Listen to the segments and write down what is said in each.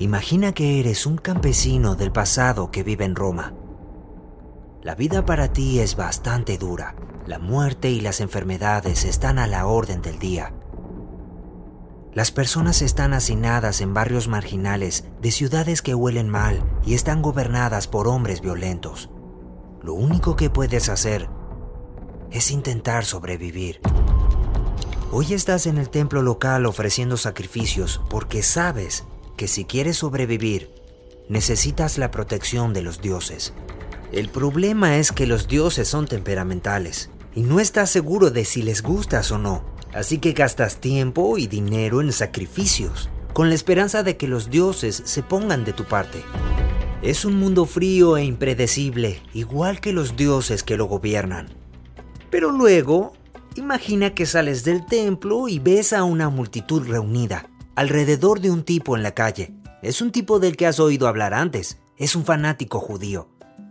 Imagina que eres un campesino del pasado que vive en Roma. La vida para ti es bastante dura. La muerte y las enfermedades están a la orden del día. Las personas están hacinadas en barrios marginales de ciudades que huelen mal y están gobernadas por hombres violentos. Lo único que puedes hacer es intentar sobrevivir. Hoy estás en el templo local ofreciendo sacrificios porque sabes que si quieres sobrevivir, necesitas la protección de los dioses. El problema es que los dioses son temperamentales y no estás seguro de si les gustas o no, así que gastas tiempo y dinero en sacrificios, con la esperanza de que los dioses se pongan de tu parte. Es un mundo frío e impredecible, igual que los dioses que lo gobiernan. Pero luego, imagina que sales del templo y ves a una multitud reunida, alrededor de un tipo en la calle. Es un tipo del que has oído hablar antes, es un fanático judío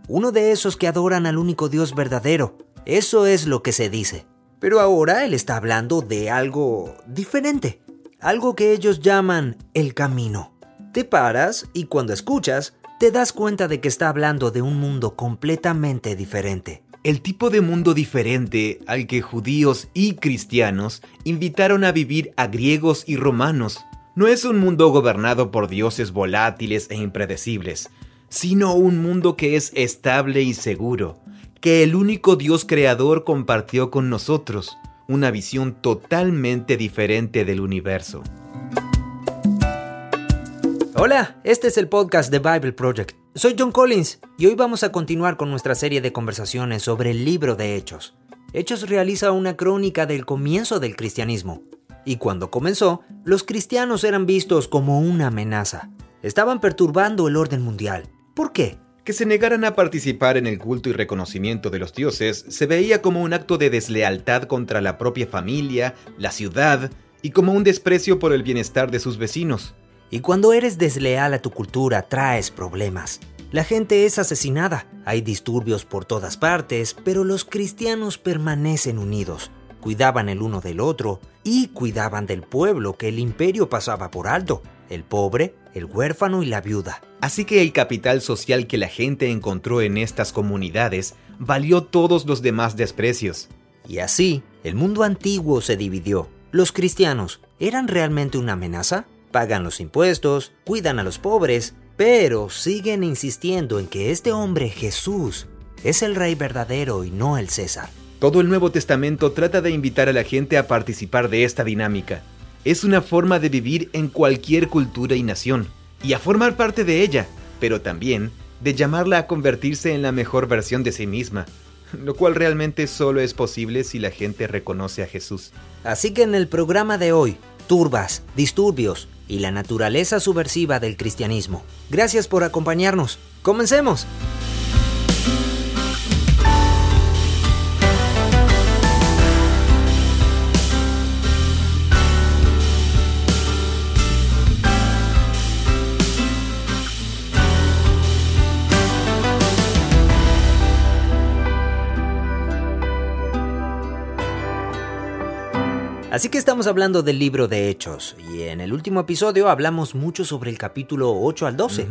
uno de esos que adoran al único Dios verdadero. Eso es lo que se dice. Pero ahora él está hablando de algo diferente, algo que ellos llaman el camino. Te paras y cuando escuchas, te das cuenta de que está hablando de un mundo completamente diferente. El tipo de mundo diferente al que judíos y cristianos invitaron a vivir a griegos y romanos. No es un mundo gobernado por dioses volátiles e impredecibles, sino un mundo que es estable y seguro, que el único Dios creador compartió con nosotros, una visión totalmente diferente del universo. Hola, este es el podcast de Bible Project. Soy John Collins y hoy vamos a continuar con nuestra serie de conversaciones sobre el libro de Hechos. Hechos realiza una crónica del comienzo del cristianismo. Y cuando comenzó, los cristianos eran vistos como una amenaza. Estaban perturbando el orden mundial ¿Por qué? Que se negaran a participar en el culto y reconocimiento de los dioses se veía como un acto de deslealtad contra la propia familia, la ciudad y como un desprecio por el bienestar de sus vecinos. Y cuando eres desleal a tu cultura traes problemas. La gente es asesinada, hay disturbios por todas partes, pero los cristianos permanecen unidos. Cuidaban el uno del otro y cuidaban del pueblo que el imperio pasaba por alto el pobre, el huérfano y la viuda. Así que el capital social que la gente encontró en estas comunidades valió todos los demás desprecios. Y así, el mundo antiguo se dividió. Los cristianos, ¿eran realmente una amenaza? Pagan los impuestos, cuidan a los pobres, pero siguen insistiendo en que este hombre Jesús es el rey verdadero y no el César. Todo el Nuevo Testamento trata de invitar a la gente a participar de esta dinámica es una forma de vivir en cualquier cultura y nación, y a formar parte de ella, pero también de llamarla a convertirse en la mejor versión de sí misma, lo cual realmente solo es posible si la gente reconoce a Jesús. Así que en el programa de hoy, turbas, disturbios y la naturaleza subversiva del cristianismo. Gracias por acompañarnos. Comencemos. Así que estamos hablando del libro de Hechos y en el último episodio hablamos mucho sobre el capítulo 8 al 12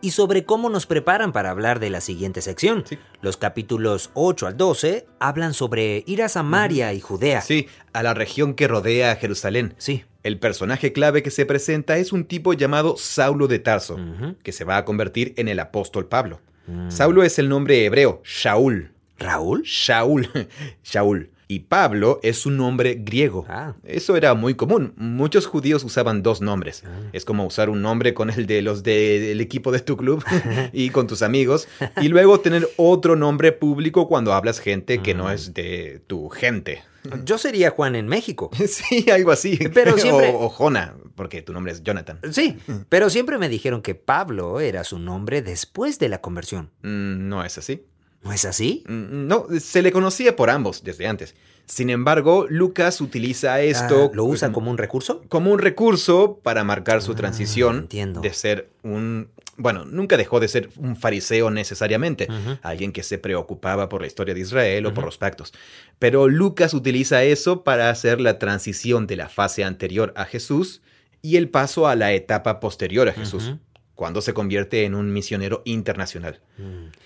y sobre cómo nos preparan para hablar de la siguiente sección. Los capítulos 8 al 12 hablan sobre ir a Samaria y Judea. Sí, a la región que rodea a Jerusalén. Sí. El personaje clave que se presenta es un tipo llamado Saulo de Tarso, que se va a convertir en el apóstol Pablo. Mm. Saulo es el nombre hebreo, Shaul. ¿Raúl? Shaul. Shaul y Pablo es un nombre griego. Ah. Eso era muy común. Muchos judíos usaban dos nombres. Ah. Es como usar un nombre con el de los del equipo de tu club y con tus amigos y luego tener otro nombre público cuando hablas gente que no ah. es de tu gente. Yo sería Juan en México. Sí, algo así. Pero siempre... o, Jona, porque tu nombre es Jonathan. Sí, pero siempre me dijeron que Pablo era su nombre después de la conversión. Mm, no es así. ¿No es así? Mm, no, se le conocía por ambos desde antes. Sin embargo, Lucas utiliza esto... Ah, ¿Lo usa como un recurso? Como un recurso para marcar su Ah, transición entiendo. de ser un... Bueno, nunca dejó de ser un fariseo necesariamente, alguien que se preocupaba por la historia de Israel o por los pactos. Pero Lucas utiliza eso para hacer la transición de la fase anterior a Jesús y el paso a la etapa posterior a Jesús. Cuando se convierte en un misionero internacional.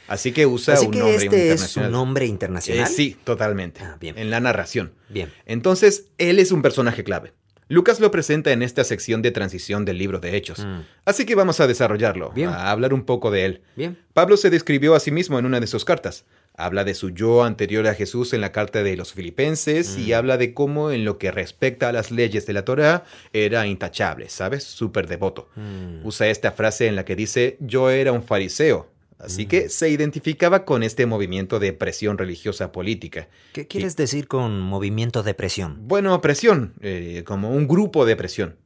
Así que usa Así un que nombre este es internacional. un nombre Eh, internacional. sí, totalmente. Ah, bien. En la narración. Bien. Entonces, él es un personaje clave. Lucas lo presenta en esta sección de transición del libro de Hechos. Mm. Así que vamos a desarrollarlo, Bien. a hablar un poco de él. Bien. Pablo se describió a sí mismo en una de sus cartas. Habla de su yo anterior a Jesús en la carta de los filipenses y habla de cómo en lo que respecta a las leyes de la Torá era intachable, ¿sabes? Súper devoto. Mm. Usa esta frase en la que dice yo era un fariseo. Así que se identificaba con este movimiento de presión religiosa política. ¿Qué quieres decir con movimiento de presión? Bueno, presión, eh, como un grupo de presión.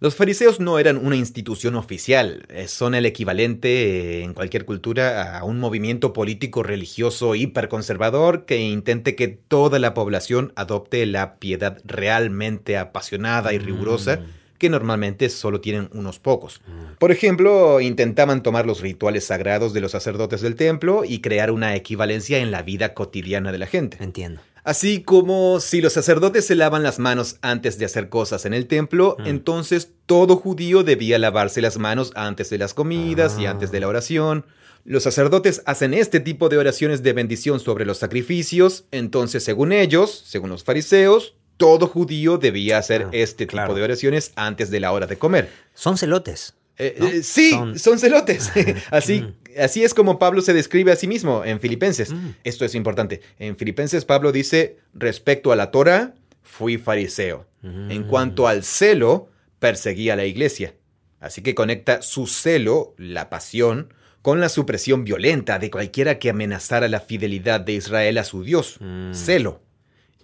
Los fariseos no eran una institución oficial, eh, son el equivalente eh, en cualquier cultura a un movimiento político religioso hiperconservador que intente que toda la población adopte la piedad realmente apasionada y rigurosa que normalmente solo tienen unos pocos. Por ejemplo, intentaban tomar los rituales sagrados de los sacerdotes del templo y crear una equivalencia en la vida cotidiana de la gente. Entiendo. Así como si los sacerdotes se lavan las manos antes de hacer cosas en el templo, Mm. entonces todo judío debía lavarse las manos antes de las comidas y Ah. antes de la oración. Los sacerdotes hacen este tipo de oraciones de bendición sobre los sacrificios, entonces según ellos, según los fariseos, todo judío debía hacer Ah, este claro. tipo de oraciones antes de la hora de comer. Son celotes. Eh, ¿No? eh, sí, Son- son, celotes. así, Mm. así es como Pablo se describe a sí mismo en Filipenses. Mm. Esto es importante. En Filipenses Pablo dice, respecto a la Torah, fui fariseo. En Mm. cuanto al celo, perseguí a la iglesia. Así que conecta su celo, la pasión, con la supresión violenta de cualquiera que amenazara la fidelidad de Israel a su Dios. Celo.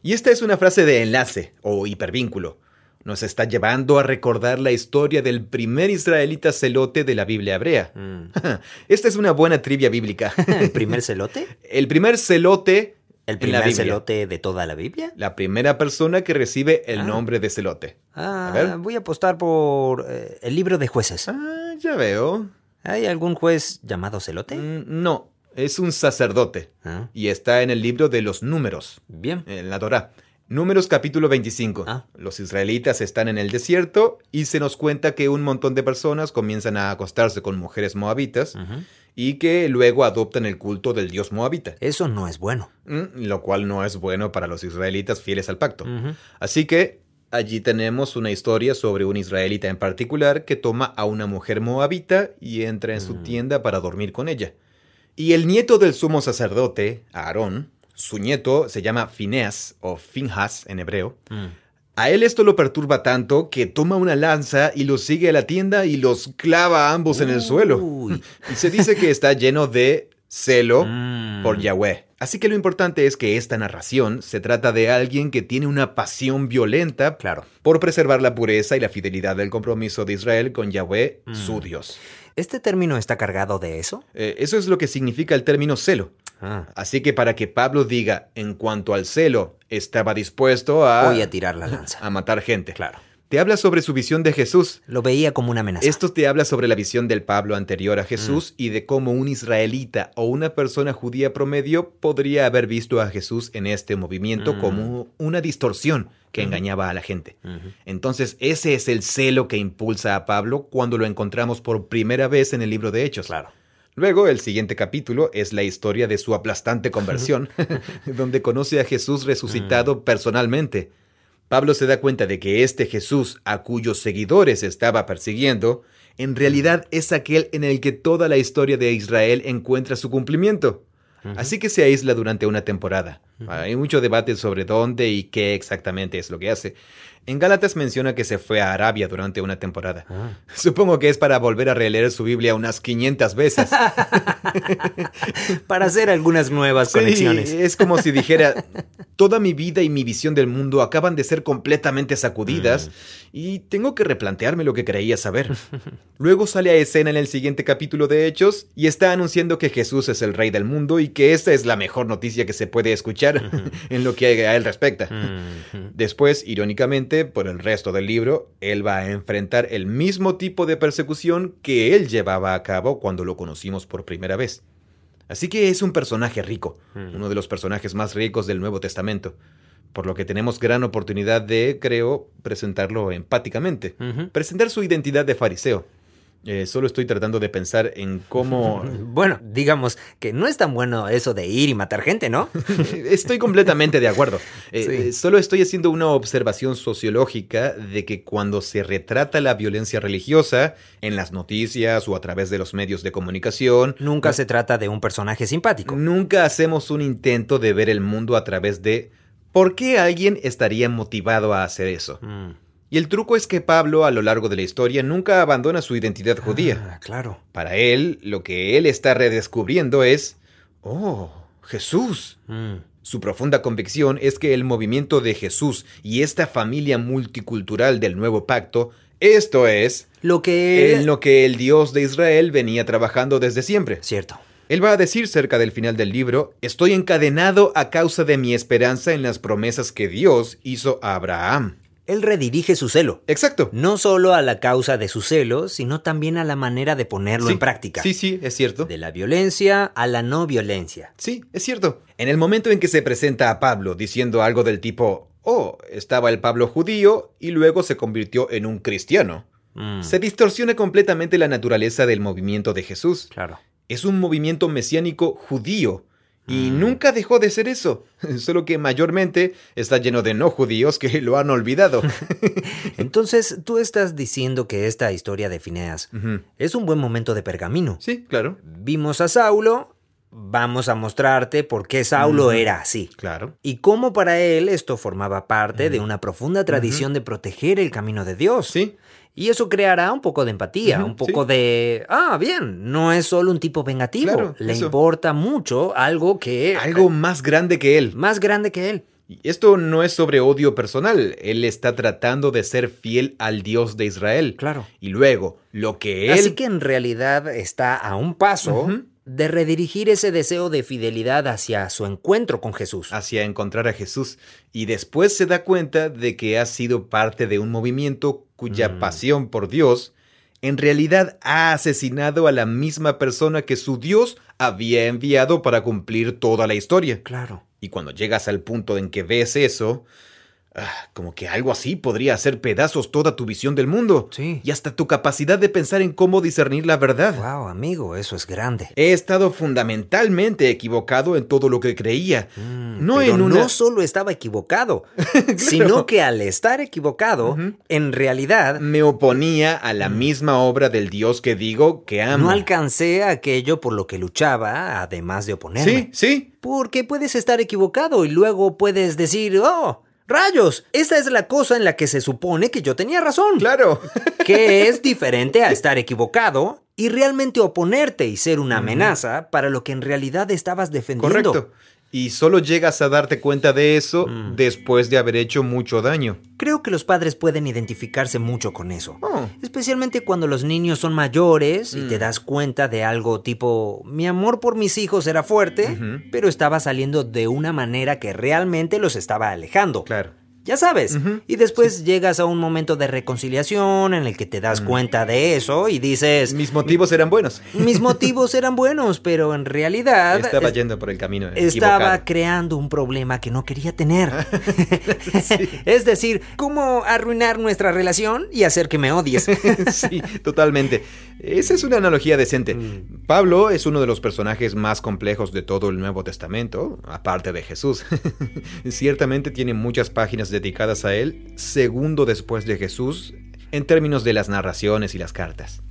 Y esta es una frase de enlace o hipervínculo. Nos está llevando a recordar la historia del primer israelita celote de la Biblia hebrea. Mm. Esta es una buena trivia bíblica. ¿El primer celote? El primer celote ¿El primer celote de toda la Biblia? La primera persona que recibe el Ah. nombre de celote. Ah, A ver. voy a apostar por eh, el libro de jueces. Ah, ya veo. ¿Hay algún juez llamado celote? Mm, No, es un sacerdote. Ah, Y está en el libro de los números, bien. en la Torá. Números capítulo 25. Ah. Los israelitas están en el desierto y se nos cuenta que un montón de personas comienzan a acostarse con mujeres moabitas y que luego adoptan el culto del dios moabita. Eso no es bueno. Mm, Lo cual no es bueno para los israelitas fieles al pacto. Así que allí tenemos una historia sobre un israelita en particular que toma a una mujer moabita y entra en su Mm. tienda para dormir con ella. Y el nieto del sumo sacerdote, Aarón, su nieto se llama Fineas o Finjas en hebreo. Mm. A él esto lo perturba tanto que toma una lanza y los sigue a la tienda y los clava a ambos en el suelo. Y se dice que está lleno de celo Mm. por Yahweh. Así que lo importante es que esta narración se trata de alguien que tiene una pasión violenta Claro. por preservar la pureza y la fidelidad del compromiso de Israel con Yahweh, Mm. su Dios. ¿Este término está cargado de eso? Eh, eso es lo que significa el término celo. Ah, Así que para que Pablo diga, en cuanto al celo, estaba dispuesto a, voy a tirar la lanza. a matar gente. Claro. Te habla sobre su visión de Jesús. Lo veía como una amenaza. Esto te habla sobre la visión del Pablo anterior a Mm. Jesús y de cómo un israelita o una persona judía promedio podría haber visto a Jesús en este movimiento Mm. como una distorsión que engañaba a la gente. Entonces ese es el celo que impulsa a Pablo cuando lo encontramos por primera vez en el libro de Hechos. Claro. Luego, el siguiente capítulo es la historia de su aplastante conversión, donde conoce a Jesús Mm. resucitado personalmente. Pablo se da cuenta de que este Jesús a cuyos seguidores estaba persiguiendo, en realidad es aquel en el que toda la historia de Israel encuentra su cumplimiento. Así que se aísla durante una temporada. Hay mucho debate sobre dónde y qué exactamente es lo que hace. En Gálatas menciona que se fue a Arabia durante una temporada. Ah. Supongo que es para volver a releer su Biblia unas 500 veces. Para hacer algunas nuevas Sí, conexiones. es como si dijera, toda mi vida y mi visión del mundo acaban de ser completamente sacudidas y tengo que replantearme lo que creía saber. Luego sale a escena en el siguiente capítulo de Hechos y está anunciando que Jesús es el rey del mundo y que esta es la mejor noticia que se puede escuchar en lo que a él respecta. Después, irónicamente, por el resto del libro, él va a enfrentar el mismo tipo de persecución que él llevaba a cabo cuando lo conocimos por primera vez. Así que es un personaje rico, uno de los personajes más ricos del Nuevo Testamento, por lo que tenemos gran oportunidad de, creo, presentarlo empáticamente, presentar su identidad de fariseo. Eh, solo estoy tratando de pensar en cómo... Bueno, digamos que no es tan bueno eso de ir y matar gente, ¿no? estoy completamente de acuerdo. Eh, Sí. eh, solo estoy haciendo una observación sociológica de que cuando se retrata la violencia religiosa en las noticias o a través de los medios de comunicación, Nunca se trata de un personaje simpático. nunca hacemos un intento de ver el mundo a través de por qué alguien estaría motivado a hacer eso. Mm. Y el truco es que Pablo a lo largo de la historia nunca abandona su identidad judía. Ah, claro. Para él, lo que él está redescubriendo es, oh, Jesús. Mm. Su profunda convicción es que el movimiento de Jesús y esta familia multicultural del nuevo pacto, esto es Lo que... en lo que el Dios de Israel venía trabajando desde siempre. Cierto. Él va a decir cerca del final del libro, estoy encadenado a causa de mi esperanza en las promesas que Dios hizo a Abraham. Él redirige su celo. Exacto. No solo a la causa de su celo, sino también a la manera de ponerlo Sí, en práctica. Sí, sí, es cierto. De la violencia a la no violencia. Sí, es cierto. En el momento en que se presenta a Pablo diciendo algo del tipo, oh, estaba el Pablo judío y luego se convirtió en un cristiano, Mm, se distorsiona completamente la naturaleza del movimiento de Jesús. Claro. Es un movimiento mesiánico judío. Y Mm. nunca dejó de ser eso, solo que mayormente está lleno de no judíos que lo han olvidado. Entonces, tú estás diciendo que esta historia de Fineas es un buen momento de pergamino. Sí, claro, Vimos a Saulo, vamos a mostrarte por qué Saulo era así. claro. Y cómo para él esto formaba parte de una profunda tradición de proteger el camino de Dios. Sí, Y eso creará un poco de empatía, un poco sí. de, ah, bien, no es solo un tipo vengativo, Claro, le eso. importa mucho algo que... algo más grande que él. más grande que él. Esto no es sobre odio personal, él está tratando de ser fiel al Dios de Israel. Claro. Y luego, lo que él... Así que en realidad está a un paso. De redirigir ese deseo de fidelidad hacia su encuentro con Jesús. hacia encontrar a Jesús y después se da cuenta de que ha sido parte de un movimiento cuya Mm. pasión por Dios en realidad ha asesinado a la misma persona que su Dios había enviado para cumplir toda la historia. Claro. Y cuando llegas al punto en que ves eso, ah, como que algo así podría hacer pedazos toda tu visión del mundo Sí. y hasta tu capacidad de pensar en cómo discernir la verdad. Wow, amigo, eso es grande. He estado fundamentalmente equivocado en todo lo que creía. Mm, no pero en una... no solo estaba equivocado, sino que al estar equivocado, en realidad me oponía a la misma obra del Dios que digo que amo. no alcancé aquello por lo que luchaba, además de oponerme. Sí, sí. Porque puedes estar equivocado y luego puedes decir, oh, rayos, esta es la cosa en la que se supone que yo tenía razón. Claro. Que es diferente a estar equivocado y realmente oponerte y ser una amenaza para lo que en realidad estabas defendiendo. Correcto. Y solo llegas a darte cuenta de eso Mm. después de haber hecho mucho daño. Creo que los padres pueden identificarse mucho con eso. Oh, Especialmente cuando los niños son mayores y Mm. te das cuenta de algo tipo, mi amor por mis hijos era fuerte, pero estaba saliendo de una manera que realmente los estaba alejando. claro. Ya sabes. Y después llegas a un momento de reconciliación en el que te das Mm. cuenta de eso y dices, Mis motivos eran buenos. mis motivos eran buenos, pero en realidad Estaba es- yendo por el camino estaba equivocado. creando un problema que no quería tener. es decir, cómo arruinar nuestra relación y hacer que me odies. sí, totalmente. Esa es una analogía decente. Mm. Pablo es uno de los personajes más complejos de todo el Nuevo Testamento, aparte de Jesús. Ciertamente tiene muchas páginas dedicadas a él, segundo después de Jesús, en términos de las narraciones y las cartas.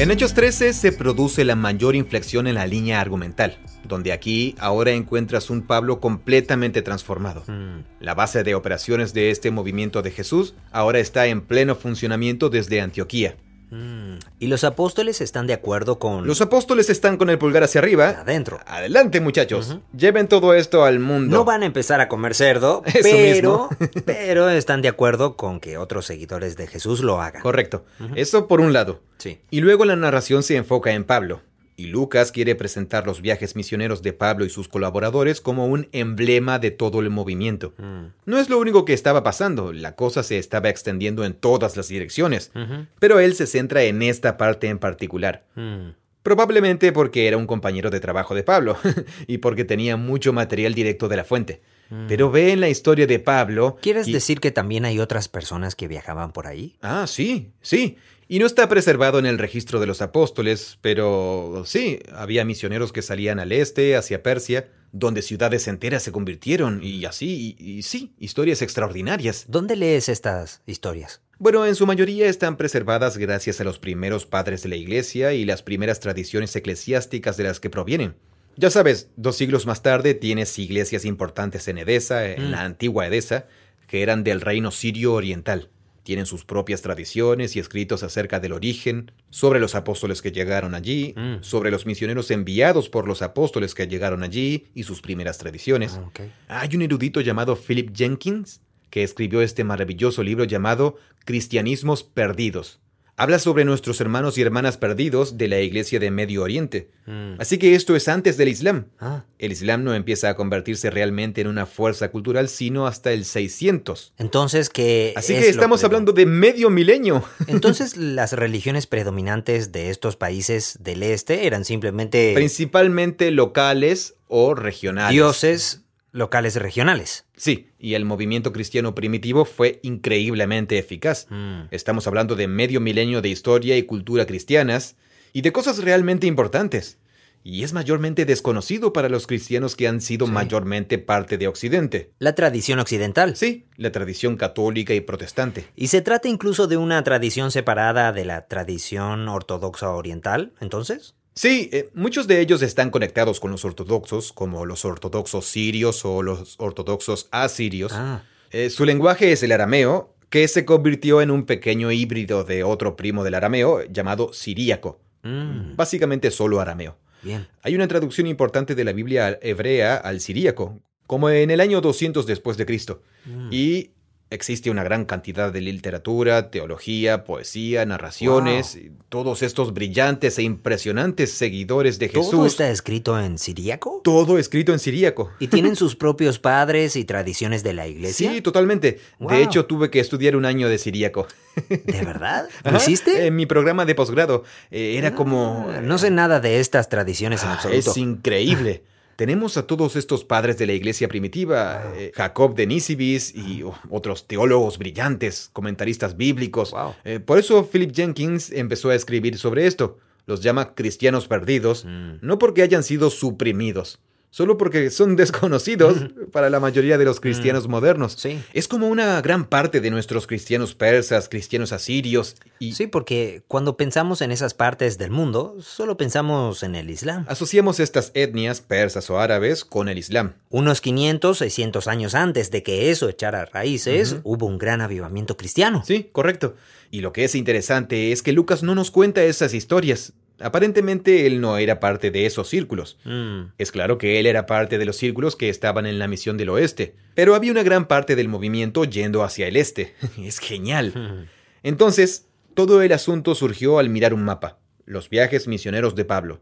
En Hechos 13 se produce la mayor inflexión en la línea argumental, donde aquí ahora encuentras un Pablo completamente transformado. Mm. La base de operaciones de este movimiento de Jesús ahora está en pleno funcionamiento desde Antioquía. Mm. Y los apóstoles están de acuerdo con Los apóstoles están con el pulgar hacia arriba. adentro. Adelante muchachos, lleven todo esto al mundo. No van a empezar a comer cerdo, Eso pero, mismo. pero están de acuerdo con que otros seguidores de Jesús lo hagan. Correcto, eso por un lado. Sí. Y luego la narración se enfoca en Pablo. Y Lucas quiere presentar los viajes misioneros de Pablo y sus colaboradores como un emblema de todo el movimiento. Mm. No es lo único que estaba pasando, la cosa se estaba extendiendo en todas las direcciones, pero él se centra en esta parte en particular. Mm. Probablemente porque era un compañero de trabajo de Pablo y porque tenía mucho material directo de la fuente. Pero ve en la historia de Pablo. ¿Quieres y- decir que también hay otras personas que viajaban por ahí? Ah, sí, sí. Y no está preservado en el registro de los apóstoles, pero sí, había misioneros que salían al este, hacia Persia, donde ciudades enteras se convirtieron, y así, y, y sí, historias extraordinarias. ¿Dónde lees estas historias? Bueno, en su mayoría están preservadas gracias a los primeros padres de la iglesia y las primeras tradiciones eclesiásticas de las que provienen. Ya sabes, dos siglos más tarde tienes iglesias importantes en Edesa, en Mm. la antigua Edesa, que eran del reino sirio oriental. Tienen sus propias tradiciones y escritos acerca del origen, sobre los apóstoles que llegaron allí, Mm. sobre los misioneros enviados por los apóstoles que llegaron allí y sus primeras tradiciones. Ah. Hay un erudito llamado Philip Jenkins que escribió este maravilloso libro llamado Cristianismos Perdidos. Habla sobre nuestros hermanos y hermanas perdidos de la iglesia de Medio Oriente. Mm. Así que esto es antes del Islam. Ah, El Islam no empieza a convertirse realmente en una fuerza cultural sino hasta el 600. entonces que... Así es que estamos hablando de medio milenio. Entonces las religiones predominantes de estos países del este eran simplemente Principalmente locales o regionales. dioses locales regionales. Sí, y el movimiento cristiano primitivo fue increíblemente eficaz. Mm. Estamos hablando de medio milenio de historia y cultura cristianas y de cosas realmente importantes. Y es mayormente desconocido para los cristianos que han sido Sí. mayormente parte de Occidente. La tradición occidental. Sí, la tradición católica y protestante. Y se trata incluso de una tradición separada de la tradición ortodoxa oriental, entonces. Sí, eh, muchos de ellos están conectados con los ortodoxos, como los ortodoxos sirios o los ortodoxos asirios. Ah, Eh, su lenguaje es el arameo, que se convirtió en un pequeño híbrido de otro primo del arameo llamado siríaco. mm, Básicamente solo arameo. bien. Hay una traducción importante de la Biblia hebrea al siríaco, como en el año 200 después de Cristo. Mm. Y existe una gran cantidad de literatura, teología, poesía, narraciones, todos estos brillantes e impresionantes seguidores de Jesús. ¿Todo está escrito en siríaco? Todo escrito en siríaco. ¿Y tienen sus propios padres y tradiciones de la iglesia? Sí, totalmente. Wow. De hecho, tuve que estudiar un año de siríaco. ¿De verdad? ¿Lo Ajá, hiciste? En mi programa de posgrado. Eh, era como... Ah, No sé nada de estas tradiciones en Ah, absoluto. Es increíble. Tenemos a todos estos padres de la iglesia primitiva, eh, Jacob de Nisibis y oh, otros teólogos brillantes, comentaristas bíblicos. Wow. Eh, por eso Philip Jenkins empezó a escribir sobre esto. Los llama cristianos perdidos, Mm. no porque hayan sido suprimidos, solo porque son desconocidos para la mayoría de los cristianos modernos. Sí. Es como una gran parte de nuestros cristianos persas, cristianos asirios y Sí, porque cuando pensamos en esas partes del mundo, solo pensamos en el Islam. asociamos estas etnias persas o árabes con el Islam. Unos 500, 600 años antes de que eso echara raíces, hubo un gran avivamiento cristiano. Sí, correcto. Y lo que es interesante es que Lucas no nos cuenta esas historias. Aparentemente él no era parte de esos círculos. Mm, Es claro que él era parte de los círculos que estaban en la misión del oeste, pero había una gran parte del movimiento yendo hacia el este. Es genial. mm. Entonces, todo el asunto surgió al mirar un mapa, los viajes misioneros de Pablo,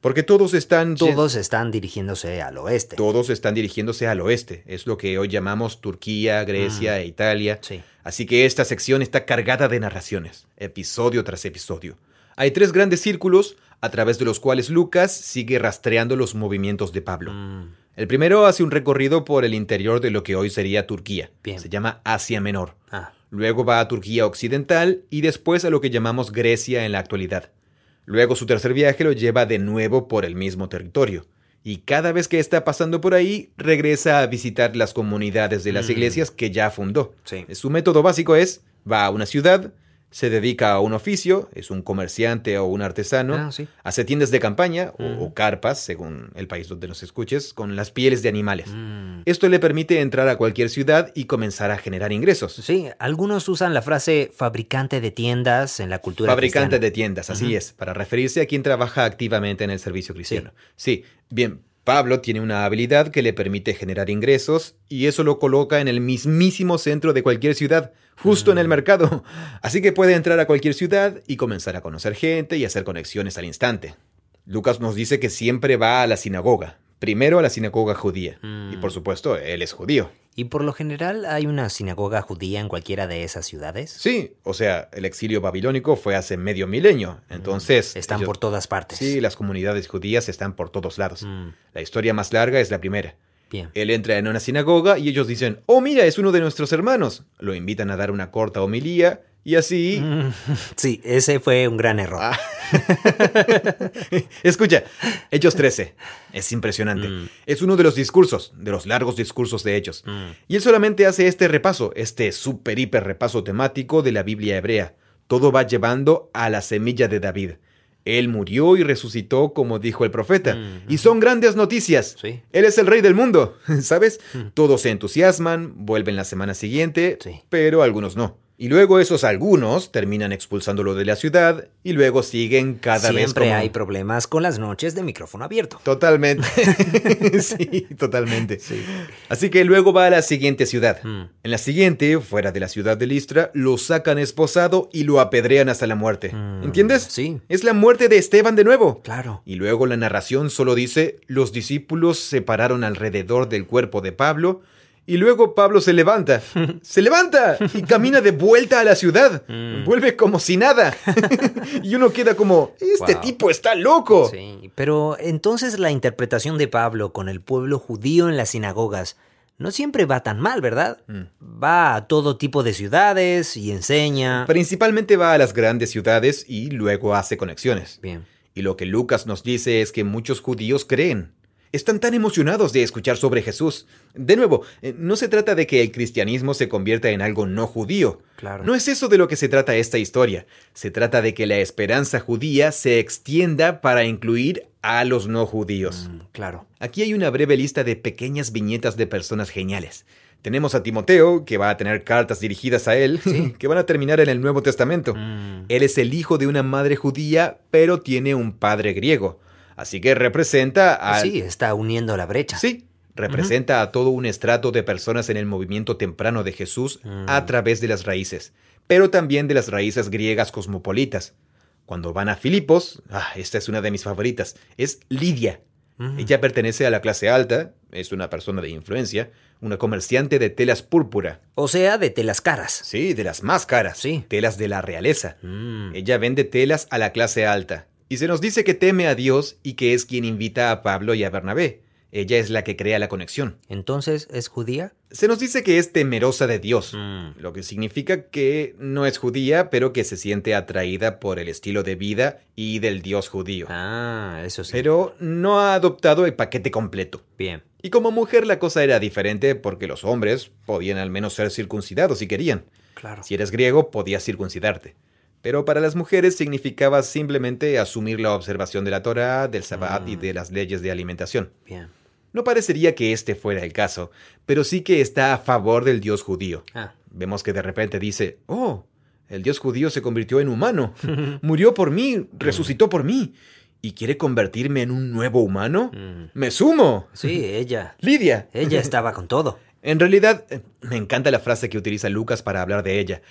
porque todos están Todos están dirigiéndose al oeste. todos están dirigiéndose al oeste, es lo que hoy llamamos Turquía, Grecia e Italia. Sí. Así que esta sección está cargada de narraciones, episodio tras episodio. Hay tres grandes círculos a través de los cuales Lucas sigue rastreando los movimientos de Pablo. Mm, El primero hace un recorrido por el interior de lo que hoy sería Turquía. Bien. Se llama Asia Menor. ah, Luego va a Turquía Occidental y después a lo que llamamos Grecia en la actualidad. Luego su tercer viaje lo lleva de nuevo por el mismo territorio. Y cada vez que está pasando por ahí, regresa a visitar las comunidades de las Mm. iglesias que ya fundó. Sí. Su método básico es, va a una ciudad, se dedica a un oficio, es un comerciante o un artesano, Ah, sí. hace tiendas de campaña o- o carpas, según el país donde nos escuches, con las pieles de animales. mm. Esto le permite entrar a cualquier ciudad y comenzar a generar ingresos. Sí, algunos usan la frase fabricante de tiendas en la cultura Fabricante cristiana. de tiendas, así es, para referirse a quien trabaja activamente en el servicio cristiano. Sí. bien, Pablo tiene una habilidad que le permite generar ingresos y eso lo coloca en el mismísimo centro de cualquier ciudad, justo en el Mm. mercado. Así que puede entrar a cualquier ciudad y comenzar a conocer gente y hacer conexiones al instante. Lucas nos dice que siempre va a la sinagoga, primero a la sinagoga judía. Mm. Y por supuesto, él es judío. ¿Y por lo general hay una sinagoga judía en cualquiera de esas ciudades? Sí, o sea, el exilio babilónico fue hace medio milenio, entonces... Están ellos- por todas partes. Sí, las comunidades judías están por todos lados. Mm, La historia más larga es la primera. bien. Él entra en una sinagoga y ellos dicen, oh mira, es uno de nuestros hermanos. Lo invitan a dar una corta homilía y así... Sí, ese fue un gran error. Ah. Escucha, Hechos 13. Es impresionante. Mm. Es uno de los discursos, de los largos discursos de Hechos. Mm, Y él solamente hace este repaso, este super hiper repaso temático de la Biblia hebrea. Todo va llevando a la semilla de David. Él murió y resucitó como dijo el profeta. Mm. Y son grandes noticias. Sí. Él es el rey del mundo, ¿sabes? Todos se entusiasman, vuelven la semana siguiente, Sí. pero algunos no. Y luego esos algunos terminan expulsándolo de la ciudad y luego siguen cada vez Siempre como... hay problemas con las noches de micrófono abierto. Totalmente. sí, totalmente. Así que luego va a la siguiente ciudad. Mm. En la siguiente, fuera de la ciudad de Listra, lo sacan esposado y lo apedrean hasta la muerte. Mm, ¿Entiendes? sí. Es la muerte de Esteban de nuevo. Claro. Y luego la narración solo dice, los discípulos se pararon alrededor del cuerpo de Pablo y luego Pablo se levanta. se levanta y camina de vuelta a la ciudad. Mm. Vuelve como si nada. y uno queda como, este Wow. tipo está loco. Sí, pero entonces la interpretación de Pablo con el pueblo judío en las sinagogas no siempre va tan mal, ¿verdad? Mm. Va a todo tipo de ciudades y enseña. Principalmente va a las grandes ciudades y luego hace conexiones. Bien. Y lo que Lucas nos dice es que muchos judíos creen. Están tan emocionados de escuchar sobre Jesús. De nuevo, eh, no se trata de que el cristianismo se convierta en algo no judío. Claro. No es eso de lo que se trata esta historia. Se trata de que la esperanza judía se extienda para incluir a los no judíos. Mm, claro. Aquí hay una breve lista de pequeñas viñetas de personas geniales. Tenemos a Timoteo, que va a tener cartas dirigidas a él, que van a terminar en el Nuevo Testamento. Mm, Él es el hijo de una madre judía, pero tiene un padre griego. Así que representa a... Sí, está uniendo la brecha. Sí, representa a todo un estrato de personas en el movimiento temprano de Jesús Mm. a través de las raíces, pero también de las raíces griegas cosmopolitas. Cuando van a Filipos, ah, esta es una de mis favoritas, es Lidia. Ella pertenece a la clase alta, es una persona de influencia, una comerciante de telas púrpura. O sea, de telas caras. Sí, de las más caras. Sí. Telas de la realeza. Mm, Ella vende telas a la clase alta. Y se nos dice que teme a Dios y que es quien invita a Pablo y a Bernabé. Ella es la que crea la conexión. Entonces, ¿es judía? Se nos dice que es temerosa de Dios, Mm, lo que significa que no es judía, pero que se siente atraída por el estilo de vida y del Dios judío. Ah, eso sí. Pero no ha adoptado el paquete completo. Bien. Y como mujer la cosa era diferente porque los hombres podían al menos ser circuncidados si querían. Claro. Si eres griego, podías circuncidarte. Pero para las mujeres significaba simplemente asumir la observación de la Torah, del Sabbat y Mm. de las leyes de alimentación. Bien. No parecería que este fuera el caso, pero sí que está a favor del Dios judío. Ah. Vemos que de repente dice, oh, el Dios judío se convirtió en humano, murió por mí, resucitó por mí, y quiere convertirme en un nuevo humano. Mm. Me sumo. Sí, ella. Lidia. Ella estaba con todo. En realidad, eh, me encanta la frase que utiliza Lucas para hablar de ella.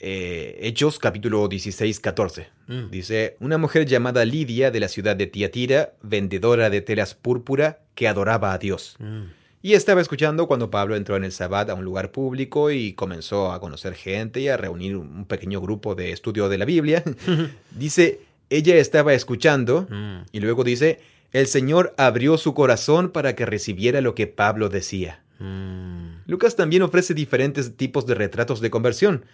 Eh, Hechos capítulo 16, 14. Mm. Dice, una mujer llamada Lidia de la ciudad de Tiatira, vendedora de telas púrpura, que adoraba a Dios. Mm. Y estaba escuchando cuando Pablo entró en el Sabbat a un lugar público y comenzó a conocer gente y a reunir un pequeño grupo de estudio de la Biblia. dice, ella estaba escuchando Mm. y luego dice, el Señor abrió su corazón para que recibiera lo que Pablo decía. Lucas también ofrece diferentes tipos de retratos de conversión.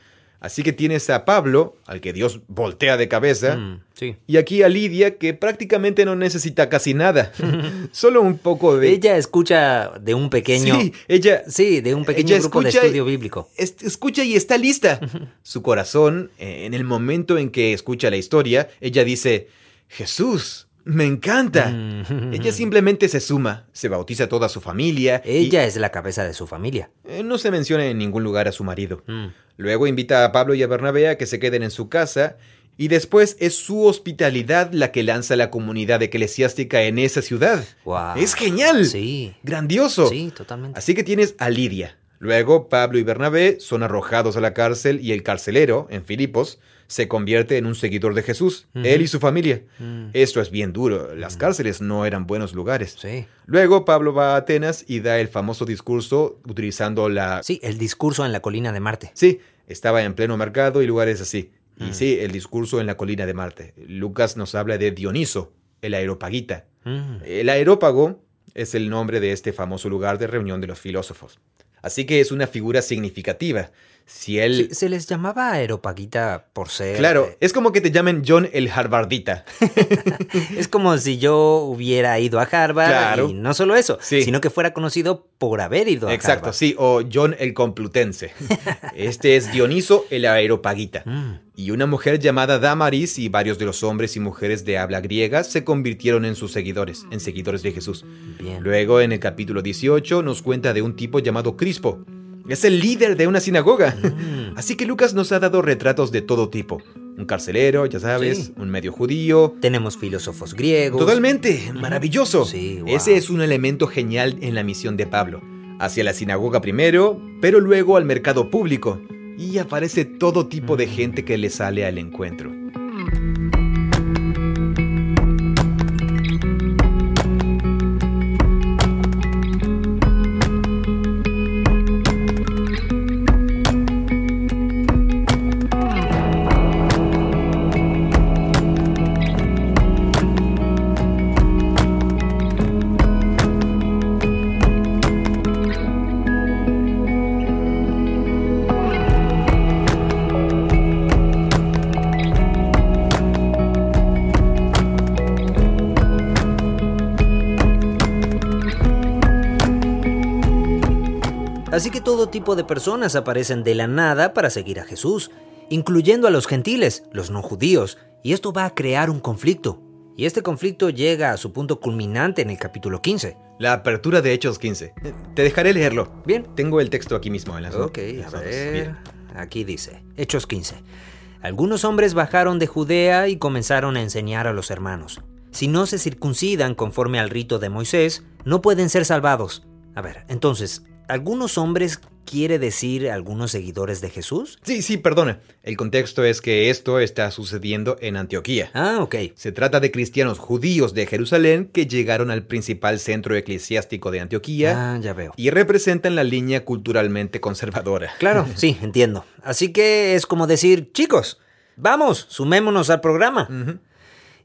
Así que tienes a Pablo, al que Dios voltea de cabeza, Mm. Sí. y aquí a Lidia, que prácticamente no necesita casi nada. Solo un poco de... Ella escucha de un pequeño. Sí, ella Sí, de un pequeño grupo de estudio bíblico. es- escucha y está lista. Su corazón, eh, en el momento en que escucha la historia, ella dice, Jesús, me encanta. Mm. Ella simplemente se suma, se bautiza a toda su familia. y- Ella es la cabeza de su familia. eh, no se menciona en ningún lugar a su marido. Mm. Luego invita a Pablo y a Bernabé a que se queden en su casa y después es su hospitalidad la que lanza la comunidad eclesiástica en esa ciudad. Wow. Es genial. Sí. Grandioso. Sí, totalmente. Así que tienes a Lidia. Luego Pablo y Bernabé son arrojados a la cárcel y el carcelero, en Filipos, se convierte en un seguidor de Jesús, él y su familia. Mm. Esto es bien duro, las cárceles no eran buenos lugares. Sí. Luego Pablo va a Atenas y da el famoso discurso utilizando la... Sí, el discurso en la colina de Marte. Sí, estaba en pleno mercado y lugares así. Y Mm. sí, el discurso en la colina de Marte. Lucas nos habla de Dioniso, el aeropagita. Mm. El aerópago es el nombre de este famoso lugar de reunión de los filósofos. Así que es una figura significativa. Si él... Se les llamaba aeropaguita por ser... Claro, eh, es como que te llamen John el Harvardita. Es como si yo hubiera ido a Harvard Claro. y no solo eso, Sí. sino que fuera conocido por haber ido a Exacto, Harvard. sí, o John el Complutense. Este es Dioniso el aeropagita. Mm. Y una mujer llamada Damaris y varios de los hombres y mujeres de habla griega se convirtieron en sus seguidores, en seguidores de Jesús. Bien. Luego, en el capítulo 18, nos cuenta de un tipo llamado Crispo. Es el líder de una sinagoga. Mm. Así que Lucas nos ha dado retratos de todo tipo. Un carcelero, ya sabes, Sí. un medio judío. Tenemos filósofos griegos. Totalmente, maravilloso. Sí, wow. Ese es un elemento genial en la misión de Pablo. Hacia la sinagoga primero, pero luego al mercado público. Y aparece todo tipo de gente que le sale al encuentro. Así que todo tipo de personas aparecen de la nada para seguir a Jesús, incluyendo a los gentiles, los no judíos, y esto va a crear un conflicto. Y este conflicto llega a su punto culminante en el capítulo 15. La apertura de Hechos 15. Eh, Te dejaré leerlo. Bien. Tengo el texto aquí mismo en las Ok, a ver. Bien. Aquí dice, Hechos 15. Algunos hombres bajaron de Judea y comenzaron a enseñar a los hermanos. Si no se circuncidan conforme al rito de Moisés, no pueden ser salvados. A ver, entonces, ¿algunos hombres quiere decir algunos seguidores de Jesús? Sí, sí, perdona. El contexto es que esto está sucediendo en Antioquía. Ah, ok. Se trata de cristianos judíos de Jerusalén que llegaron al principal centro eclesiástico de Antioquía Ah, ya veo. y representan la línea culturalmente conservadora. Claro, sí, entiendo. Así que es como decir, chicos, vamos, sumémonos al programa.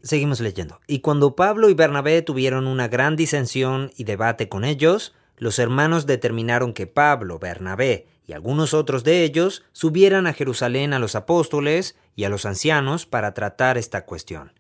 Seguimos leyendo. Y cuando Pablo y Bernabé tuvieron una gran disensión y debate con ellos, los hermanos determinaron que Pablo, Bernabé y algunos otros de ellos subieran a Jerusalén a los apóstoles y a los ancianos para tratar esta cuestión.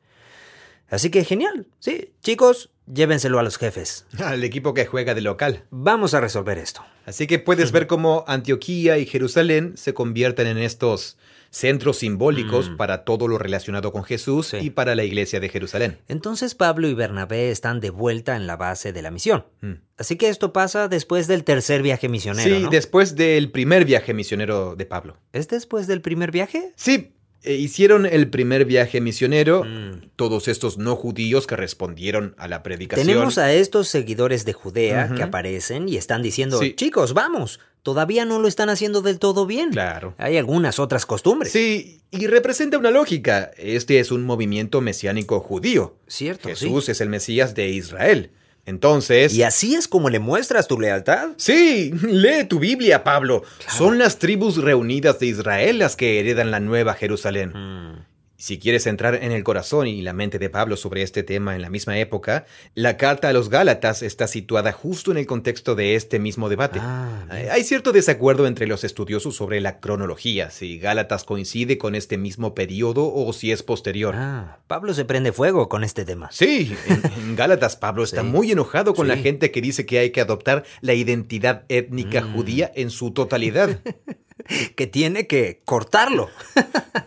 Así que genial, sí, chicos, llévenselo a los jefes. Al equipo que juega de local. Vamos a resolver esto. Así que puedes ver cómo Antioquía y Jerusalén se convierten en estos centros simbólicos Mm. para todo lo relacionado con Jesús Sí. y para la iglesia de Jerusalén. Entonces Pablo y Bernabé están de vuelta en la base de la misión. Mm. Así que esto pasa después del tercer viaje misionero, Sí, ¿no? después del primer viaje misionero de Pablo. ¿Es después del primer viaje? Sí, hicieron el primer viaje misionero, Mm. todos estos no judíos que respondieron a la predicación. Tenemos a estos seguidores de Judea que aparecen y están diciendo, Sí. chicos, vamos, todavía no lo están haciendo del todo bien. Claro. Hay algunas otras costumbres. Sí, y representa una lógica. Este es un movimiento mesiánico judío. Cierto, Jesús es el Mesías de Israel. Entonces... Y así es como le muestras tu lealtad. Sí, lee tu Biblia, Pablo. Son las tribus reunidas de Israel las que heredan la nueva Jerusalén. Mm. Si quieres entrar en el corazón y la mente de Pablo sobre este tema en la misma época, la carta a los Gálatas está situada justo en el contexto de este mismo debate. Ah. Hay cierto desacuerdo entre los estudiosos sobre la cronología, si Gálatas coincide con este mismo periodo o si es posterior. Ah, Pablo se prende fuego con este tema. Sí, en, en Gálatas Pablo está Sí. muy enojado con la gente que dice que hay que adoptar la identidad étnica Mm. judía en su totalidad. Que tiene que cortarlo.